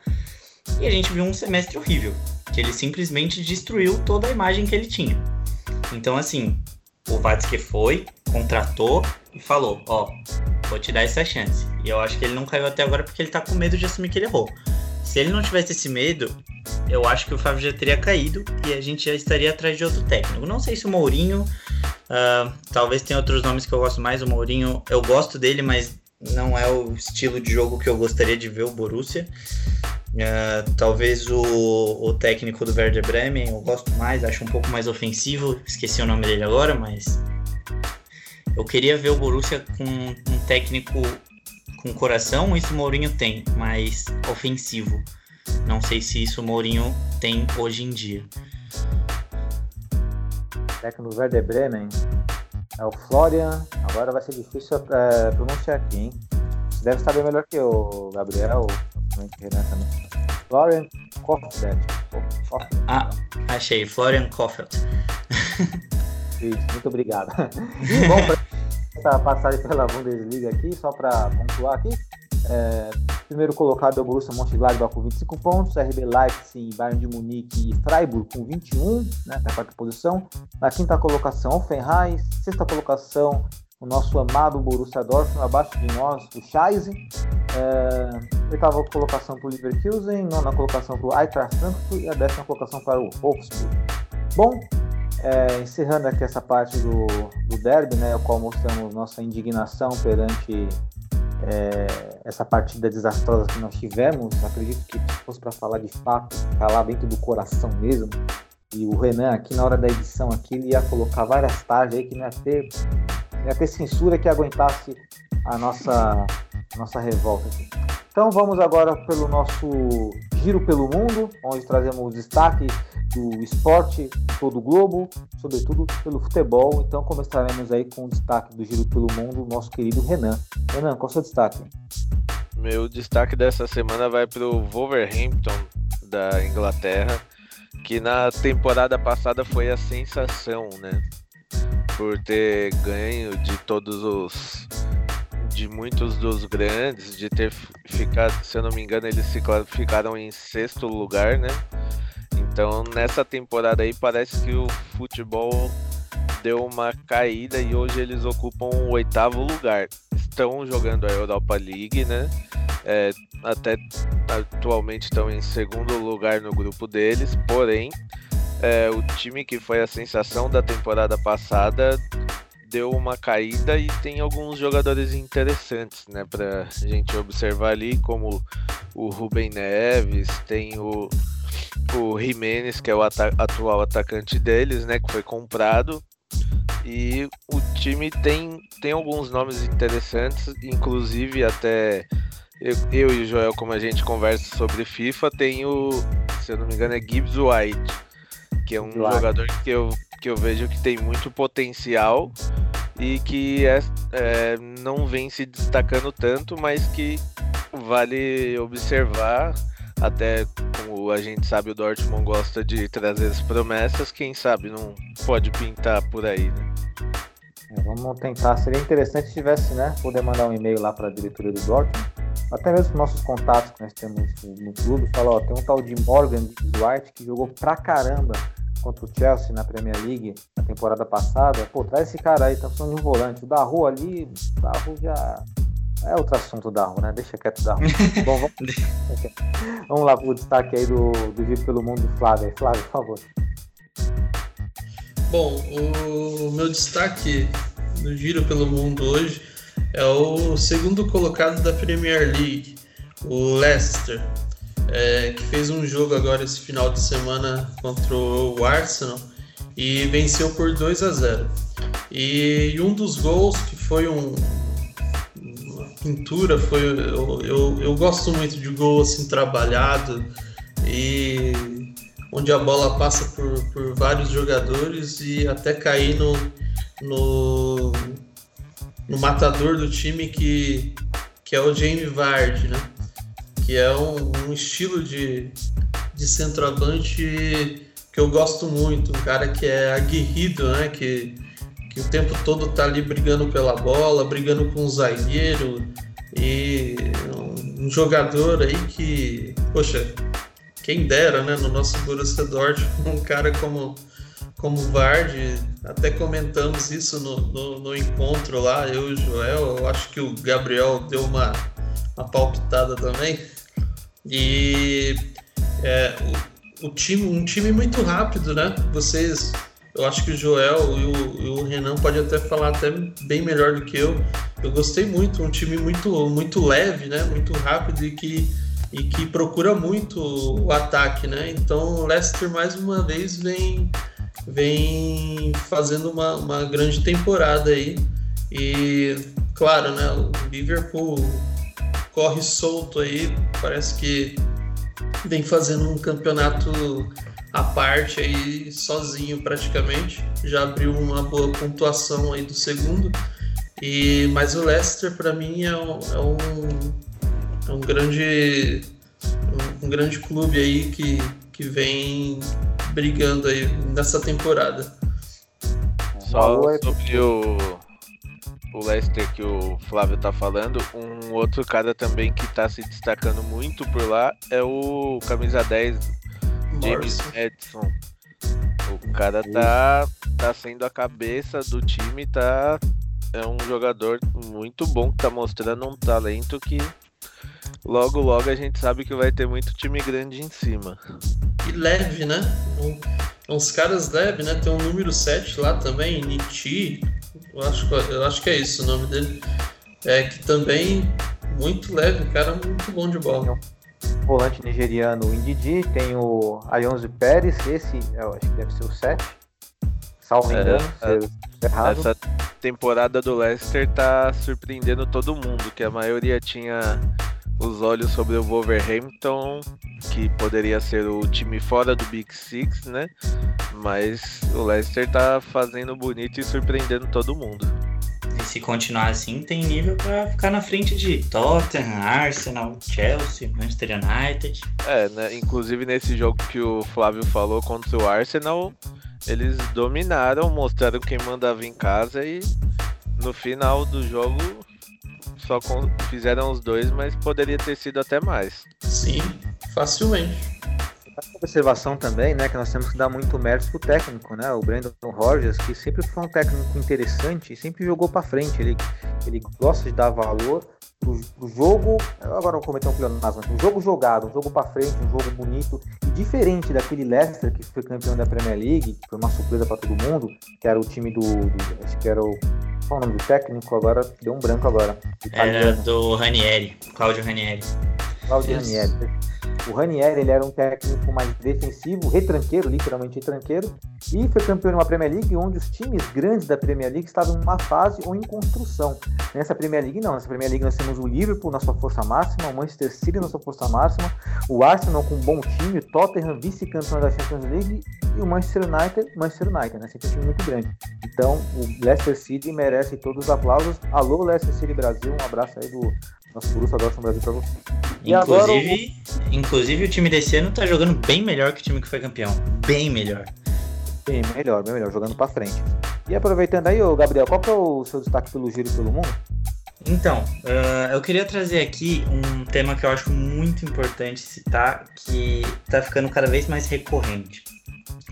E a gente viu um semestre horrível, que ele simplesmente destruiu toda a imagem que ele tinha. Então, assim, o Vatsky foi, contratou e falou: Ó, vou te dar essa chance. E eu acho que ele não caiu até agora porque ele tá com medo de assumir que ele errou. Se ele não tivesse esse medo, eu acho que o Fábio já teria caído e a gente já estaria atrás de outro técnico. Não sei se o Mourinho, uh, talvez tenha outros nomes que eu gosto mais. O Mourinho, eu gosto dele, mas não é o estilo de jogo que eu gostaria de ver o Borussia. Uh, talvez o, o, técnico do Werder Bremen eu gosto mais, acho um pouco mais ofensivo. Esqueci o nome dele agora, mas eu queria ver o Borussia com um técnico com coração. Isso o Mourinho tem, mas ofensivo. Não sei se isso o Mourinho tem hoje em dia. Técnico do Werder Bremen é o Florian. Agora vai ser difícil é, pronunciar aqui, hein? Você deve saber melhor que o Gabriel, Renan também. Florian Kofeld. Ah, achei. Florian Kofeld. Isso, muito obrigado. Bom, para passar pela Bundesliga aqui, só para pontuar aqui. É, primeiro colocado é o Borussia Mönchengladbach com 25 pontos, RB Leipzig, Bayern de Munique e Freiburg com 21, né, na quarta posição. Na quinta colocação, Offenheim. Sexta colocação, o nosso amado Borussia Dortmund, abaixo de nós, o Scheisse. É, oitava colocação para o Leverkusen, nona colocação para o Eintracht Frankfurt e a décima colocação para o Wolfsburg. Bom, é, encerrando aqui essa parte do, do derby, né, o qual mostramos nossa indignação perante é, essa partida desastrosa que nós tivemos. Acredito que se fosse para falar de fato, falar dentro do coração mesmo. E o Renan aqui na hora da edição aqui ele ia colocar várias tardes aí que não ia ter, ia ter censura que aguentasse a nossa, nossa revolta aqui. Então vamos agora pelo nosso giro pelo mundo, onde trazemos destaque do esporte todo o globo, sobretudo pelo futebol. Então começaremos aí com o destaque do Giro pelo Mundo, nosso querido Renan. Renan, qual é o seu destaque? Meu destaque dessa semana vai para o Wolverhampton da Inglaterra, que na temporada passada foi a sensação, né? Por ter ganho de todos os de muitos dos grandes, de ter ficado, se eu não me engano, eles ficaram em sexto lugar, né? Então nessa temporada aí parece que o futebol deu uma caída e hoje eles ocupam o oitavo lugar. Estão jogando a Europa League, né? É, até atualmente estão em segundo lugar no grupo deles, porém é, o time que foi a sensação da temporada passada deu uma caída e tem alguns jogadores interessantes, né, pra gente observar ali, como o Rubem Neves, tem o o Jimenez, que é o ata atual atacante deles, né, que foi comprado. E o time tem, tem alguns nomes interessantes, inclusive até eu, eu e o Joel, como a gente conversa sobre FIFA, tem o, se eu não me engano, é Gibbs White, que é um White. jogador que eu, que eu vejo que tem muito potencial e que é, é, não vem se destacando tanto, mas que vale observar. Até como a gente sabe, o Dortmund gosta de trazer as promessas, quem sabe não pode pintar por aí, né? É, vamos tentar. Seria interessante se tivesse, né? Poder mandar um e-mail lá para a diretoria do Dortmund. Até mesmo com nossos contatos que nós temos no, clube. Falar, ó, tem um tal de Morgan White que jogou pra caramba contra o Chelsea na Premier League na temporada passada. Pô, traz esse cara aí, tá falando de um volante. O Darro ali, o Darro já. É outro assunto, Darro, né? Deixa quieto, Darro. Bom, vamos, vamos lá pro destaque aí do, do Giro pelo Mundo, Flávio. Aí, Flávio, por favor. Bom, o meu destaque no Giro pelo Mundo hoje é o segundo colocado da Premier League, o Leicester, é, que fez um jogo agora esse final de semana contra o Arsenal e venceu por 2 a 0. E, um dos gols que foi um, uma pintura, foi eu, eu, eu gosto muito de gol assim trabalhado e onde a bola passa por, por vários jogadores e até cair no, no, no matador do time que, que é o Jamie Vardy, né? Que é um, um estilo de, de centroavante que eu gosto muito, um cara que é aguerrido, né? Que, que o tempo todo tá ali brigando pela bola, brigando com o zagueiro e um, um jogador aí que, poxa, quem dera, né, no nosso Borussia Dortmund, um cara como como Vardy, até comentamos isso no, no, no, encontro lá, eu e o Joel, eu acho que o Gabriel deu uma, uma palpitada também. E é, o, o, time, um time muito rápido, né? Vocês, eu acho que o Joel e o, e o Renan pode até falar até bem melhor do que eu. Eu gostei muito, um time muito, muito leve, né? Muito rápido e que e que procura muito o ataque, né? Então o Leicester mais uma vez vem, vem fazendo uma, uma grande temporada aí. E claro, né? O Liverpool corre solto aí, parece que vem fazendo um campeonato à parte aí, sozinho praticamente. Já abriu uma boa pontuação aí do segundo. E, mas o Leicester para mim é um, é um é um grande um, um, grande clube aí que, que vem brigando aí nessa temporada. Só sobre o, o Leicester que o Flávio tá falando, um outro cara também que tá se destacando muito por lá é o camisa 10 James Edson. O cara tá, tá sendo a cabeça do time, tá é um jogador muito bom que tá mostrando um talento que logo logo a gente sabe que vai ter muito time grande em cima. E leve, né? Um, uns caras leves, né? Tem um número 7 lá também, Nichi. Eu acho, eu acho que é isso o nome dele. É que também muito leve, cara muito bom de bola. Volante nigeriano Indidi, tem o Ayonzo Pérez, esse eu acho que deve ser o 7. Salvo É, engano, é. se eu errado. Essa temporada do Leicester tá surpreendendo todo mundo, que a maioria tinha os olhos sobre o Wolverhampton, que poderia ser o time fora do Big Six, né? Mas o Leicester tá fazendo bonito e surpreendendo todo mundo. E se continuar assim, tem nível pra ficar na frente de Tottenham, Arsenal, Chelsea, Manchester United. É, né? Inclusive nesse jogo que o Flávio falou contra o Arsenal, eles dominaram, mostraram quem mandava em casa e no final do jogo só fizeram os dois, mas poderia ter sido até mais. Sim, facilmente. Essa observação também, né, que nós temos que dar muito mérito pro técnico, né, o Brandon Rogers, que sempre foi um técnico interessante e sempre jogou para frente, ele, ele gosta de dar valor pro, pro jogo, agora eu vou cometer um pleonasmo, um jogo jogado, um jogo para frente, um jogo bonito, e diferente daquele Leicester que foi campeão da Premier League, que foi uma surpresa para todo mundo, que era o time do, do- acho que era o, qual o nome do técnico agora, deu um branco agora, Era italiano. do Ranieri, Claudio Ranieri. Claudio Isso. Ranieri. O Ranieri ele era um técnico mais defensivo, retranqueiro, literalmente retranqueiro, e foi campeão de uma Premier League onde os times grandes da Premier League estavam em uma fase ou em construção. Nessa Premier League não, nessa Premier League nós temos o Liverpool na sua força máxima, o Manchester City na sua força máxima, o Arsenal com um bom time, o Tottenham vice-campeão da Champions League e o Manchester United, Manchester United, né? Sempre um time muito grande. Então, o Leicester City merece todos os aplausos. Alô, Leicester City Brasil, um abraço aí do nosso Borussia Dortmund Brasil pra você. E inclusive, agora, o... inclusive, o time desse ano tá jogando bem melhor que o time que foi campeão. Bem melhor. Bem melhor, bem melhor, jogando pra frente. E aproveitando aí, ô Gabriel, qual que é o seu destaque pelo giro pelo mundo? Então, uh, eu queria trazer aqui um tema que eu acho muito importante citar, que tá ficando cada vez mais recorrente,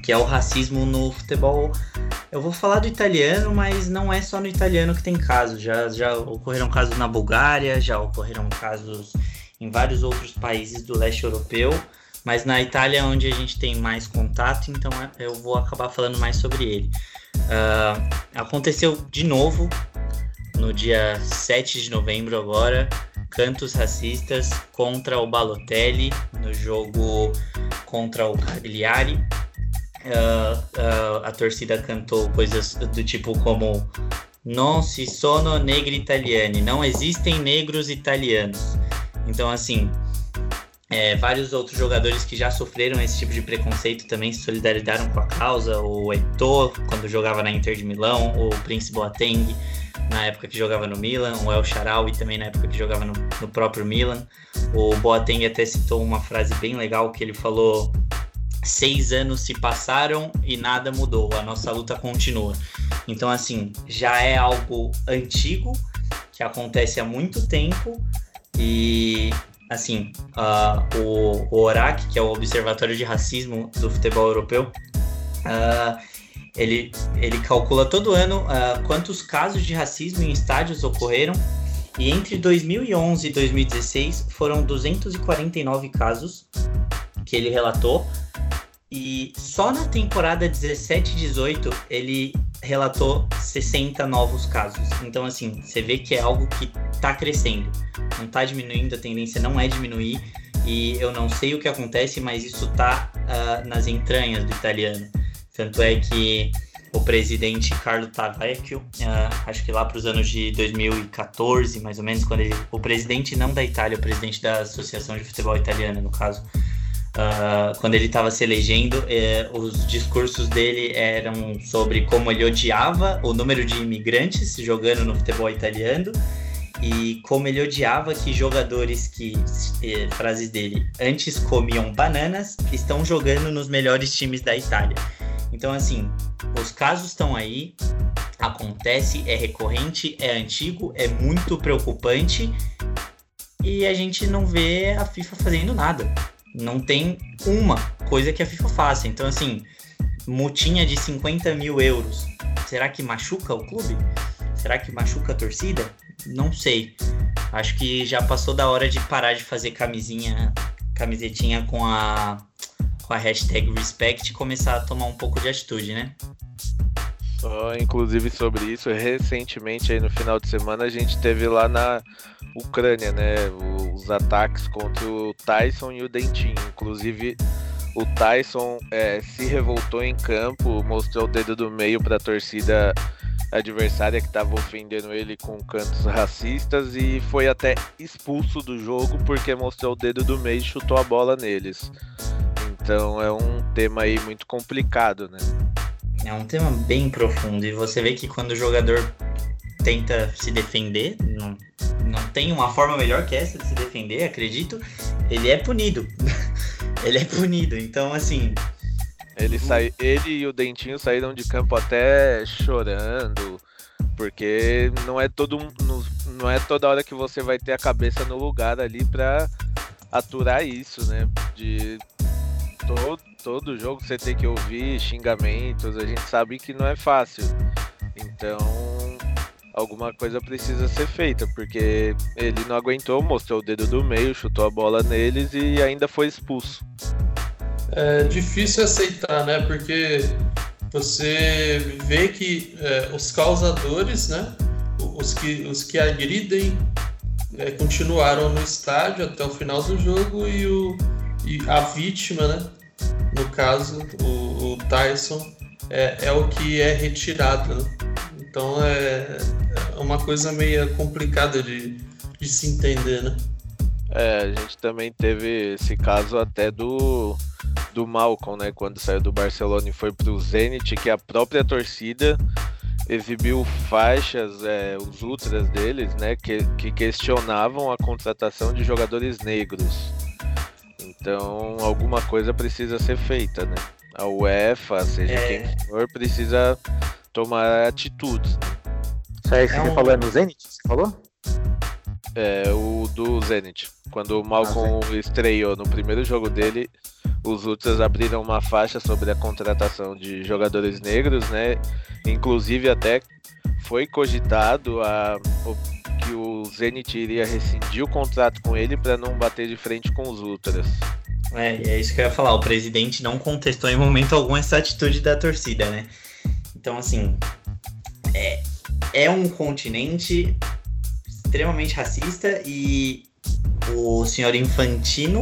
que é o racismo no futebol. Eu vou falar do italiano, mas não é só no italiano que tem casos. Já, já ocorreram casos na Bulgária, já ocorreram casos em vários outros países do leste europeu, mas na Itália é onde a gente tem mais contato, então é, eu vou acabar falando mais sobre ele. Uh, aconteceu de novo no dia 7 de novembro agora, cantos racistas contra o Balotelli no jogo contra o Cagliari. Uh, uh, a torcida cantou coisas do tipo como Non si sono negri italiani, não existem negros italianos. Então, assim, é, vários outros jogadores que já sofreram esse tipo de preconceito também se solidarizaram com a causa. O Heitor, quando jogava na Inter de Milão, o Prince Boateng, na época que jogava no Milan, o El Charal e também na época que jogava no, no próprio Milan. O Boateng até citou uma frase bem legal que ele falou: seis anos se passaram e nada mudou, a nossa luta continua. Então, assim, já é algo antigo que acontece há muito tempo e assim, uh, o, o ORAC, que é o Observatório de Racismo do Futebol Europeu, uh, ele, ele calcula todo ano uh, quantos casos de racismo em estádios ocorreram e entre 2011 e 2016 foram 249 casos que ele relatou e só na temporada 17 e 18 ele relatou 60 novos casos. Então, assim, você vê que é algo que está crescendo, não está diminuindo, a tendência não é diminuir. E eu não sei o que acontece, mas isso está uh, ah, nas entranhas do italiano. Tanto é que o presidente Carlo Tavecchio, uh, acho que lá para os anos de 2014, mais ou menos, quando ele, o presidente não da Itália, o presidente da Associação de Futebol Italiana, no caso, Uh, quando ele estava se elegendo, eh, os discursos dele eram sobre como ele odiava o número de imigrantes jogando no futebol italiano e como ele odiava que jogadores que, eh, frases dele, antes comiam bananas, estão jogando nos melhores times da Itália. Então, assim, os casos estão aí, acontece, é recorrente, é antigo, é muito preocupante e a gente não vê a FIFA fazendo nada não tem uma coisa que a FIFA faça. Então, assim, multinha de 50 mil euros, será que machuca o clube? Será que machuca a torcida? Não sei. Acho que já passou da hora de parar de fazer camisinha, camisetinha com a, com a hashtag Respect e começar a tomar um pouco de atitude, né? Só, inclusive, sobre isso, recentemente, aí no final de semana, a gente teve lá na Ucrânia, né? Os ataques contra o Tyson e o Dentinho. Inclusive, o Tyson é, se revoltou em campo, mostrou o dedo do meio para a torcida adversária que estava ofendendo ele com cantos racistas e foi até expulso do jogo porque mostrou o dedo do meio e chutou a bola neles. Então é um tema aí muito complicado, né? É um tema bem profundo e você vê que quando o jogador tenta se defender, não, não tem uma forma melhor que essa de se defender, acredito, ele é punido. ele é punido. Então, assim. Ele, sai, ele e o Dentinho saíram de campo até chorando, porque não é todo não, não é toda hora que você vai ter a cabeça no lugar ali para aturar isso, né? De todo, todo jogo você tem que ouvir xingamentos, a gente sabe que não é fácil. Então, alguma coisa precisa ser feita, porque ele não aguentou, mostrou o dedo do meio, chutou a bola neles e ainda foi expulso. É difícil aceitar, né? Porque você vê que é, os causadores, né? Os que, os que agridem é, continuaram no estádio até o final do jogo e o, E a vítima, né? No caso, o, o Tyson é, é o que é retirado. Então é, é uma coisa meio complicada de, de se entender, né? É, a gente também teve esse caso até do, do Malcolm, né? Quando saiu do Barcelona e foi pro Zenit, que a própria torcida exibiu faixas, é, os ultras deles, né? Que, que questionavam a contratação de jogadores negros. Então, alguma coisa precisa ser feita, né? A UEFA, seja É. quem for, precisa tomar atitudes. Isso aí que É você um- falou é no Zenit? Você falou? É, o do Zenit. Quando o Malcolm estreou no primeiro jogo dele, os Ultras abriram uma faixa sobre a contratação de jogadores negros, né? Inclusive até foi cogitado a, que o Zenit iria rescindir o contrato com ele para não bater de frente com os Ultras. É, é isso que eu ia falar. O presidente não contestou em momento algum essa atitude da torcida, né? Então, assim, é, é um continente extremamente racista e o senhor Infantino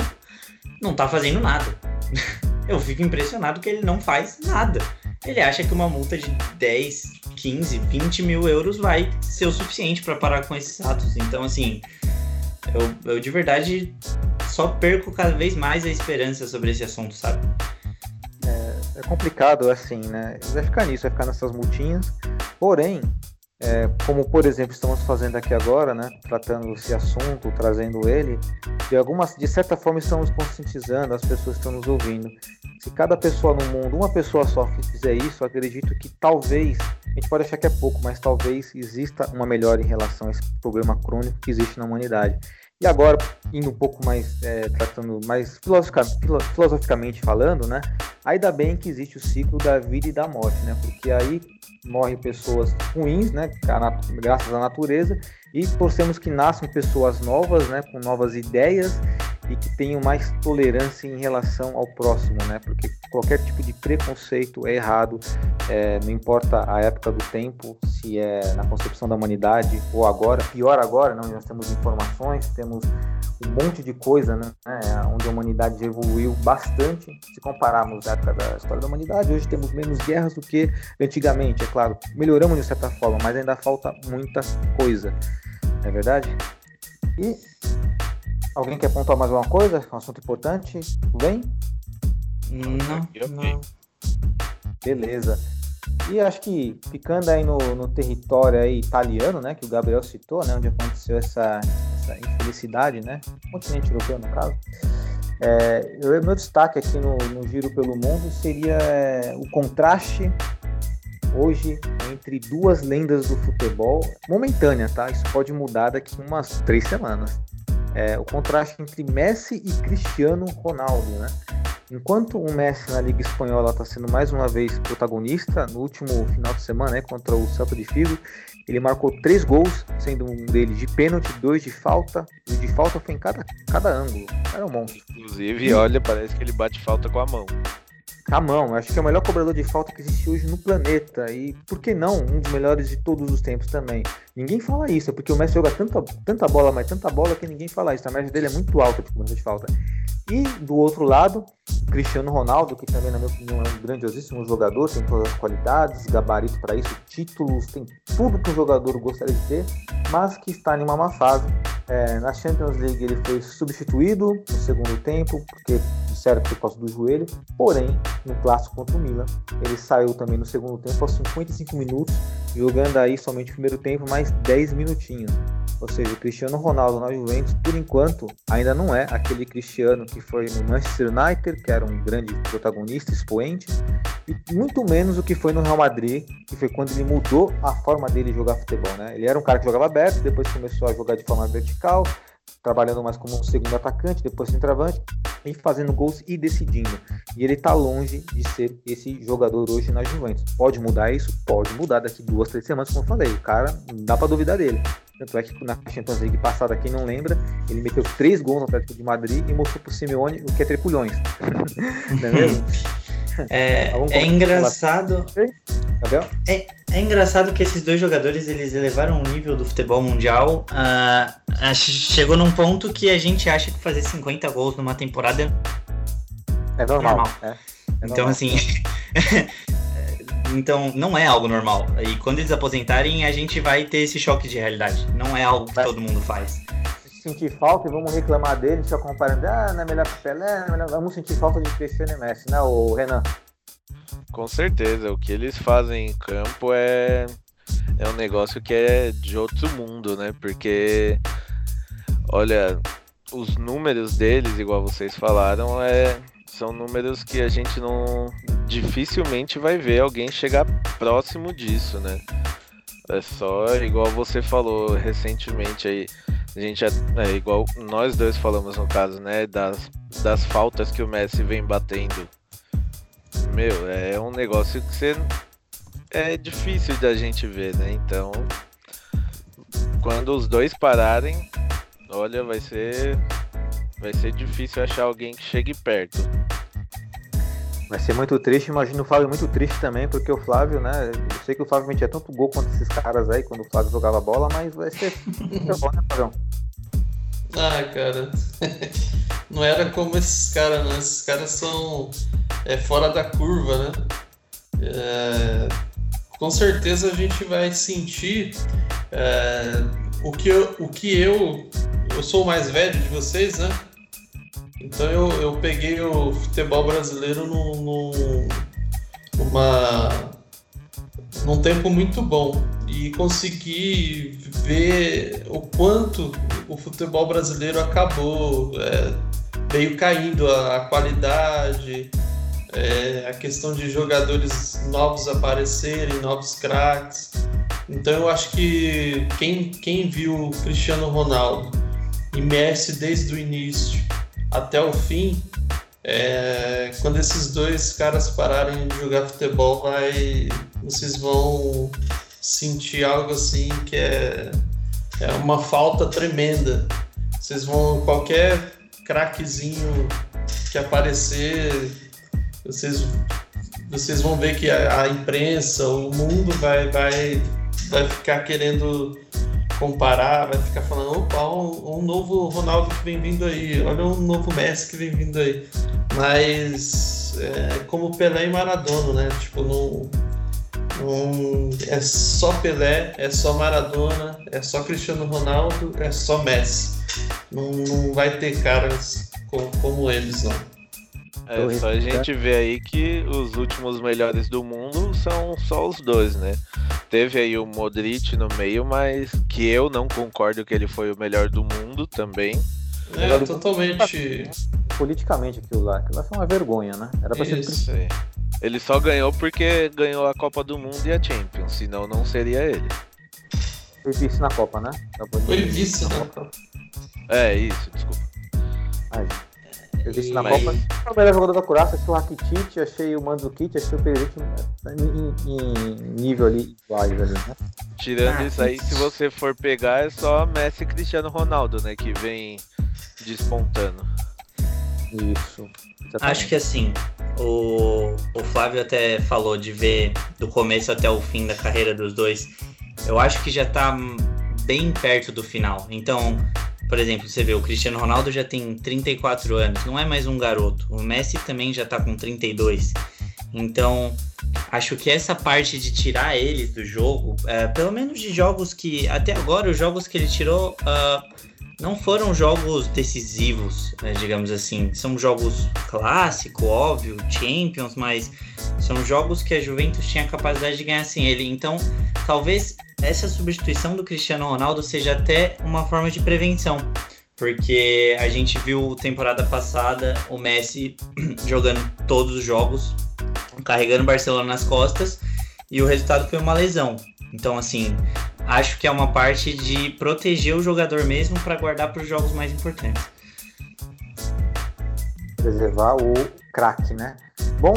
não tá fazendo nada. Eu fico impressionado que ele não faz nada. Ele acha que uma multa de 10, 15, 20 mil euros vai ser o suficiente para parar com esses atos. Então, assim, eu, eu de verdade só perco cada vez mais a esperança sobre esse assunto, sabe? É complicado assim, né? Vai ficar nisso, vai ficar nessas multinhas. Porém, é, como por exemplo estamos fazendo aqui agora, né? Tratando esse assunto, trazendo ele, de algumas, de certa forma estamos conscientizando as pessoas que estão nos ouvindo. Se cada pessoa no mundo, uma pessoa só fizer isso, acredito que talvez, a gente pode achar que é pouco, mas talvez exista uma melhora em relação a esse problema crônico que existe na humanidade. E agora, indo um pouco mais, é, tratando mais filosofica- filo- filosoficamente falando, né? Ainda bem que existe o ciclo da vida e da morte, né? Porque aí morrem pessoas ruins, né? Graças à natureza, e torcemos que nasçam pessoas novas, né? Com novas ideias e que tenham mais tolerância em relação ao próximo, né? Porque qualquer tipo de preconceito é errado, é, não importa a época do tempo, se é na concepção da humanidade ou agora, pior agora, não, nós temos informações, temos um monte de coisa, né, onde a humanidade evoluiu bastante, se compararmos a época da história da humanidade, hoje temos menos guerras do que antigamente, é claro, melhoramos de certa forma, mas ainda falta muita coisa, não é verdade? E alguém quer pontuar mais alguma coisa? Um assunto importante? Tudo bem? Não, Ok. não. Beleza. E acho que ficando aí no, no território aí italiano, né, que o Gabriel citou, né, onde aconteceu essa, essa infelicidade, né, continente europeu no caso, é, eu, meu destaque aqui no, no Giro pelo Mundo seria é, o contraste hoje entre duas lendas do futebol, momentânea, tá? Isso pode mudar daqui umas três semanas. É, o contraste entre Messi e Cristiano Ronaldo, né? Enquanto o Messi na Liga Espanhola está sendo mais uma vez protagonista, no último final de semana, né, contra o Celta de Figo, ele marcou três gols, sendo um deles de pênalti, dois de falta, e de falta foi em cada, cada ângulo. Era um monstro. Inclusive, olha, parece que ele bate falta com a mão. A mão, eu acho que é o melhor cobrador de falta que existe hoje no planeta. E por que não um dos melhores de todos os tempos também? Ninguém fala isso, é porque o Messi joga tanta, tanta bola, mas tanta bola que ninguém fala isso. A média dele é muito alta de cobrança de falta. E do outro lado, Cristiano Ronaldo, que também, na minha opinião, é um grandiosíssimo jogador, tem todas as qualidades, gabarito para isso, títulos, tem tudo que um jogador gostaria de ter, mas que está em uma má fase. É, na Champions League ele foi substituído no segundo tempo, porque disseram que por causa do joelho, porém, no clássico contra o Milan, ele saiu também no segundo tempo aos 55 minutos, jogando aí somente o primeiro tempo, mais 10 minutinhos. Ou seja, o Cristiano Ronaldo na Juventus, por enquanto, ainda não é aquele Cristiano que foi no Manchester United, que era um grande protagonista, expoente, e muito menos o que foi no Real Madrid, que foi quando ele mudou a forma dele jogar futebol, né? Ele era um cara que jogava aberto, depois começou a jogar de forma vertical, trabalhando mais como um segundo atacante, depois centroavante, e fazendo gols e decidindo. E ele tá longe de ser esse jogador hoje na Juventus. Pode mudar isso? Pode mudar daqui duas, três semanas, como eu falei. O cara, não dá pra duvidar dele. Tanto é que na Champions League passada, quem não lembra, ele meteu três gols no Atlético de Madrid e mostrou pro Simeone o que é tripulhões. não é mesmo? É, Vamos é engraçado. Gabriel? É engraçado que esses dois jogadores eles elevaram o nível do futebol mundial. ah, chegou num ponto que a gente acha que fazer 50 gols numa temporada É normal. Normal. é. É Então, normal. assim. então, não é algo normal. E quando eles aposentarem, a gente vai ter esse choque de realidade. Não é algo que todo mundo faz. Se sentir falta e vamos reclamar dele, só comparando, ah, não é melhor que o Pelé, é melhor... vamos sentir falta de Cristiano e Messi, né, o Renan? Com certeza, o que eles fazem em campo é, é um negócio que é de outro mundo, né? Porque, olha, os números deles, igual vocês falaram, é, são números que a gente não. dificilmente vai ver alguém chegar próximo disso, né? É só, igual você falou recentemente aí, a gente é igual nós dois falamos no caso, né? Das, das faltas que o Messi vem batendo. Meu, é um negócio que você. É difícil da gente ver, né? Então. Quando os dois pararem, olha, vai ser. Vai ser difícil achar alguém que chegue perto. Vai ser muito triste, imagino o Flávio muito triste também, porque o Flávio, né, eu sei que o Flávio metia tanto gol contra esses caras aí, quando o Flávio jogava bola, mas vai ser muito bom, né, Flavião? Ah, cara. Não era como esses caras, não. Esses caras são é, fora da curva, né? É, com certeza a gente vai sentir é, o, que eu, o que eu. Eu sou o mais velho de vocês, né? Então eu, eu peguei o futebol brasileiro num, num, numa, num tempo muito bom e consegui ver o quanto o futebol brasileiro acabou, é, veio caindo a, a qualidade, é, a questão de jogadores novos aparecerem, novos craques. Então eu acho que quem, quem viu Cristiano Ronaldo e Messi desde o início até o fim, é, quando esses dois caras pararem de jogar futebol, vai, vocês vão sentir algo assim que é, é uma falta tremenda. Vocês vão qualquer craquezinho que aparecer, vocês vocês vão ver que a, a imprensa, o mundo vai, vai, vai ficar querendo comparar, vai ficar falando, opa, um, um novo Ronaldo que vem vindo aí, olha um novo Messi que vem vindo aí. Mas é como Pelé e Maradona, né? Tipo, não, não é só Pelé, é só Maradona, é só Cristiano Ronaldo, é só Messi. Não, não vai ter caras como, como eles, não. É só a gente ver aí que os últimos melhores do mundo são só os dois, né? Teve aí o Modric no meio, mas que eu não concordo que ele foi o melhor do mundo também. É totalmente. Politicamente aquilo lá, aquilo lá foi uma vergonha, né? Era pra ser Isso. Sei. Ele só ganhou porque ganhou a Copa do Mundo e a Champions, senão não seria ele. foi vice na Copa, né? Foi vice, né? É, isso, desculpa. Ai, Eu vice na Mas- Copa. O melhor jogador da Croácia, achei o Rakitic, achei o Mandzukic, achei o Perisic em, em nível ali iguais ali, né? Tirando Ah, isso aí, se você for pegar, é só Messi e Cristiano Ronaldo, né? Que vem despontando. Isso. Acho que assim, o, o Flávio até falou de ver do começo até o fim da carreira dos dois. Eu acho que já tá bem perto do final. Então, por exemplo, você vê, o Cristiano Ronaldo já tem 34 anos, não é mais um garoto. O Messi também já tá com 32. Então, acho que essa parte de tirar eles do jogo, é, pelo menos de jogos que, até agora, os jogos que ele tirou ah, não foram jogos decisivos, né, digamos assim. São jogos clássico, óbvio, Champions, mas são jogos que a Juventus tinha a capacidade de ganhar sem ele. Então, talvez essa substituição do Cristiano Ronaldo seja até uma forma de prevenção. Porque a gente viu temporada passada o Messi jogando todos os jogos, carregando o Barcelona nas costas, e o resultado foi uma lesão. Então, assim, acho que é uma parte de proteger o jogador mesmo para guardar para os jogos mais importantes. preservar o craque, né? Bom,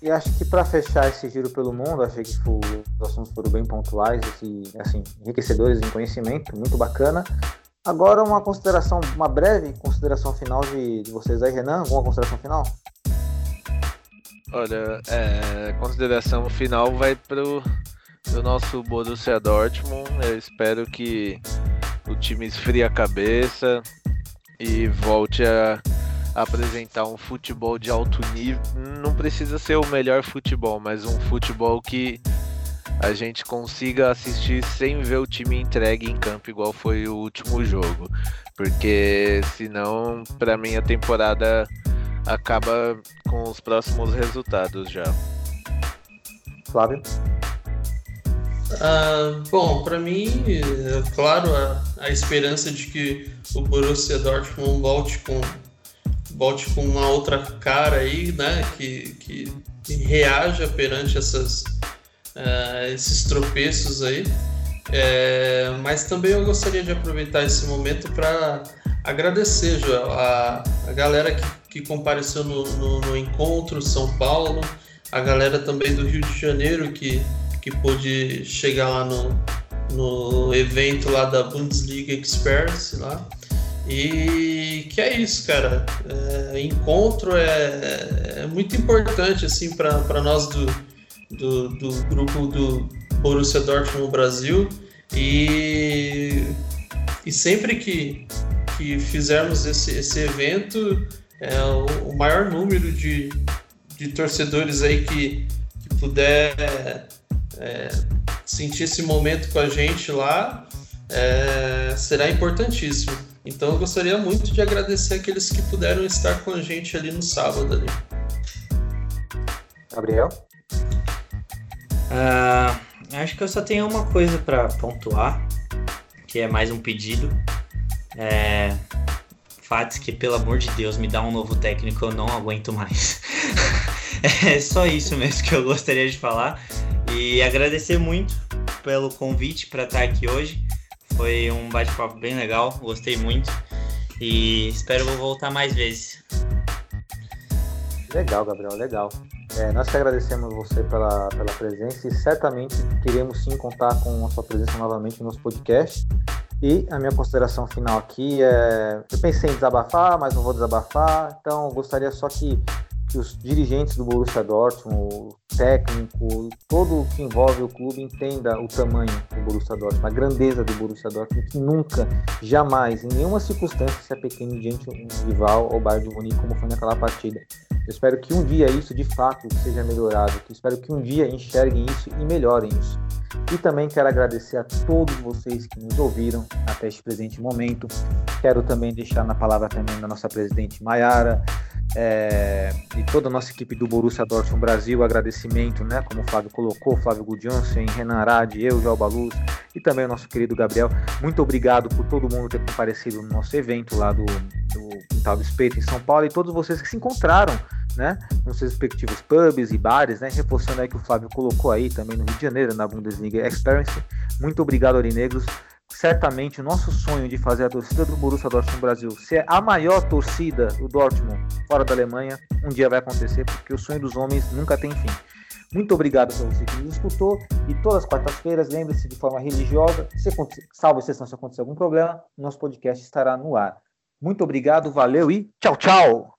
e acho que para fechar esse giro pelo mundo, achei que foi- os assuntos foram bem pontuais e assim, enriquecedores em conhecimento, muito bacana. Agora uma consideração, uma breve consideração final de, de vocês aí, Renan, alguma consideração final? Olha, é, consideração final vai pro, pro nosso Borussia Dortmund. Eu espero que o time esfrie a cabeça e volte a, apresentar um futebol de alto nível. Não precisa ser o melhor futebol, mas um futebol que a gente consiga assistir sem ver o time entregue em campo, igual foi o último jogo. Porque senão, para mim, a temporada acaba com os próximos resultados já. Flávio? Ah, bom, para mim, é claro, a, a, esperança de que o Borussia Dortmund volte com, volte com uma outra cara aí, né? Que, que, que reaja perante essas, uh, esses tropeços aí. É, mas também eu gostaria de aproveitar esse momento para agradecer Joel, a, a galera que, que compareceu no, no, no encontro São Paulo, a galera também do Rio de Janeiro que que pôde chegar lá no, no evento lá da Bundesliga Experience lá. E que é isso, cara. É, encontro é, é, muito importante assim para nós do, do, do, grupo do Borussia Dortmund Brasil. E, e sempre que, que fizermos esse, esse evento, é, o, o maior número de, de torcedores aí que, que puder é, sentir esse momento com a gente lá é, será importantíssimo. Então eu gostaria muito de agradecer aqueles que puderam estar com a gente ali no sábado ali. Gabriel? Uh, acho que eu só tenho uma coisa para pontuar, que é mais um pedido. É, Fatos que, pelo amor de Deus, me dá um novo técnico, eu não aguento mais. é só isso mesmo que eu gostaria de falar. E agradecer muito pelo convite para estar aqui hoje. Foi um bate-papo bem legal, gostei muito. E espero voltar mais vezes. Legal, Gabriel, legal. É, nós que agradecemos você pela, pela presença e certamente queremos sim contar com a sua presença novamente no nosso podcast. E a minha consideração final aqui é: eu pensei em desabafar, mas não vou desabafar, então gostaria só que que os dirigentes do Borussia Dortmund, o técnico, todo o que envolve o clube entenda o tamanho do Borussia Dortmund, a grandeza do Borussia Dortmund, que nunca, jamais, em nenhuma circunstância se pequeno diante de um rival ou Bayern de Munique como foi naquela partida. Eu espero que um dia isso de fato seja melhorado, que espero que um dia enxerguem isso e melhorem isso. E também quero agradecer a todos vocês que nos ouviram até este presente momento. Quero também deixar na palavra também da nossa presidente Maiara, é, e toda a nossa equipe do Borussia Dortmund Brasil, agradecimento, né, como o Flávio colocou, Flávio Gudjonsen, Renan Arade, eu, João Baluz e também o nosso querido Gabriel. Muito obrigado por todo mundo ter comparecido no nosso evento lá do, do Quintal do Espeito em São Paulo e todos vocês que se encontraram, né, nos seus respectivos pubs e bares, né, reforçando aí que o Flávio colocou aí também no Rio de Janeiro, na Bundesliga Experience. Muito obrigado, Aurinegros certamente o nosso sonho de fazer a torcida do Borussia Dortmund Brasil ser a maior torcida do Dortmund fora da Alemanha, um dia vai acontecer, porque o sonho dos homens nunca tem fim. Muito obrigado para você que nos escutou e todas as quartas-feiras, lembre-se de forma religiosa, se, salvo exceção se acontecer algum problema, nosso podcast estará no ar. Muito obrigado, valeu e tchau, tchau!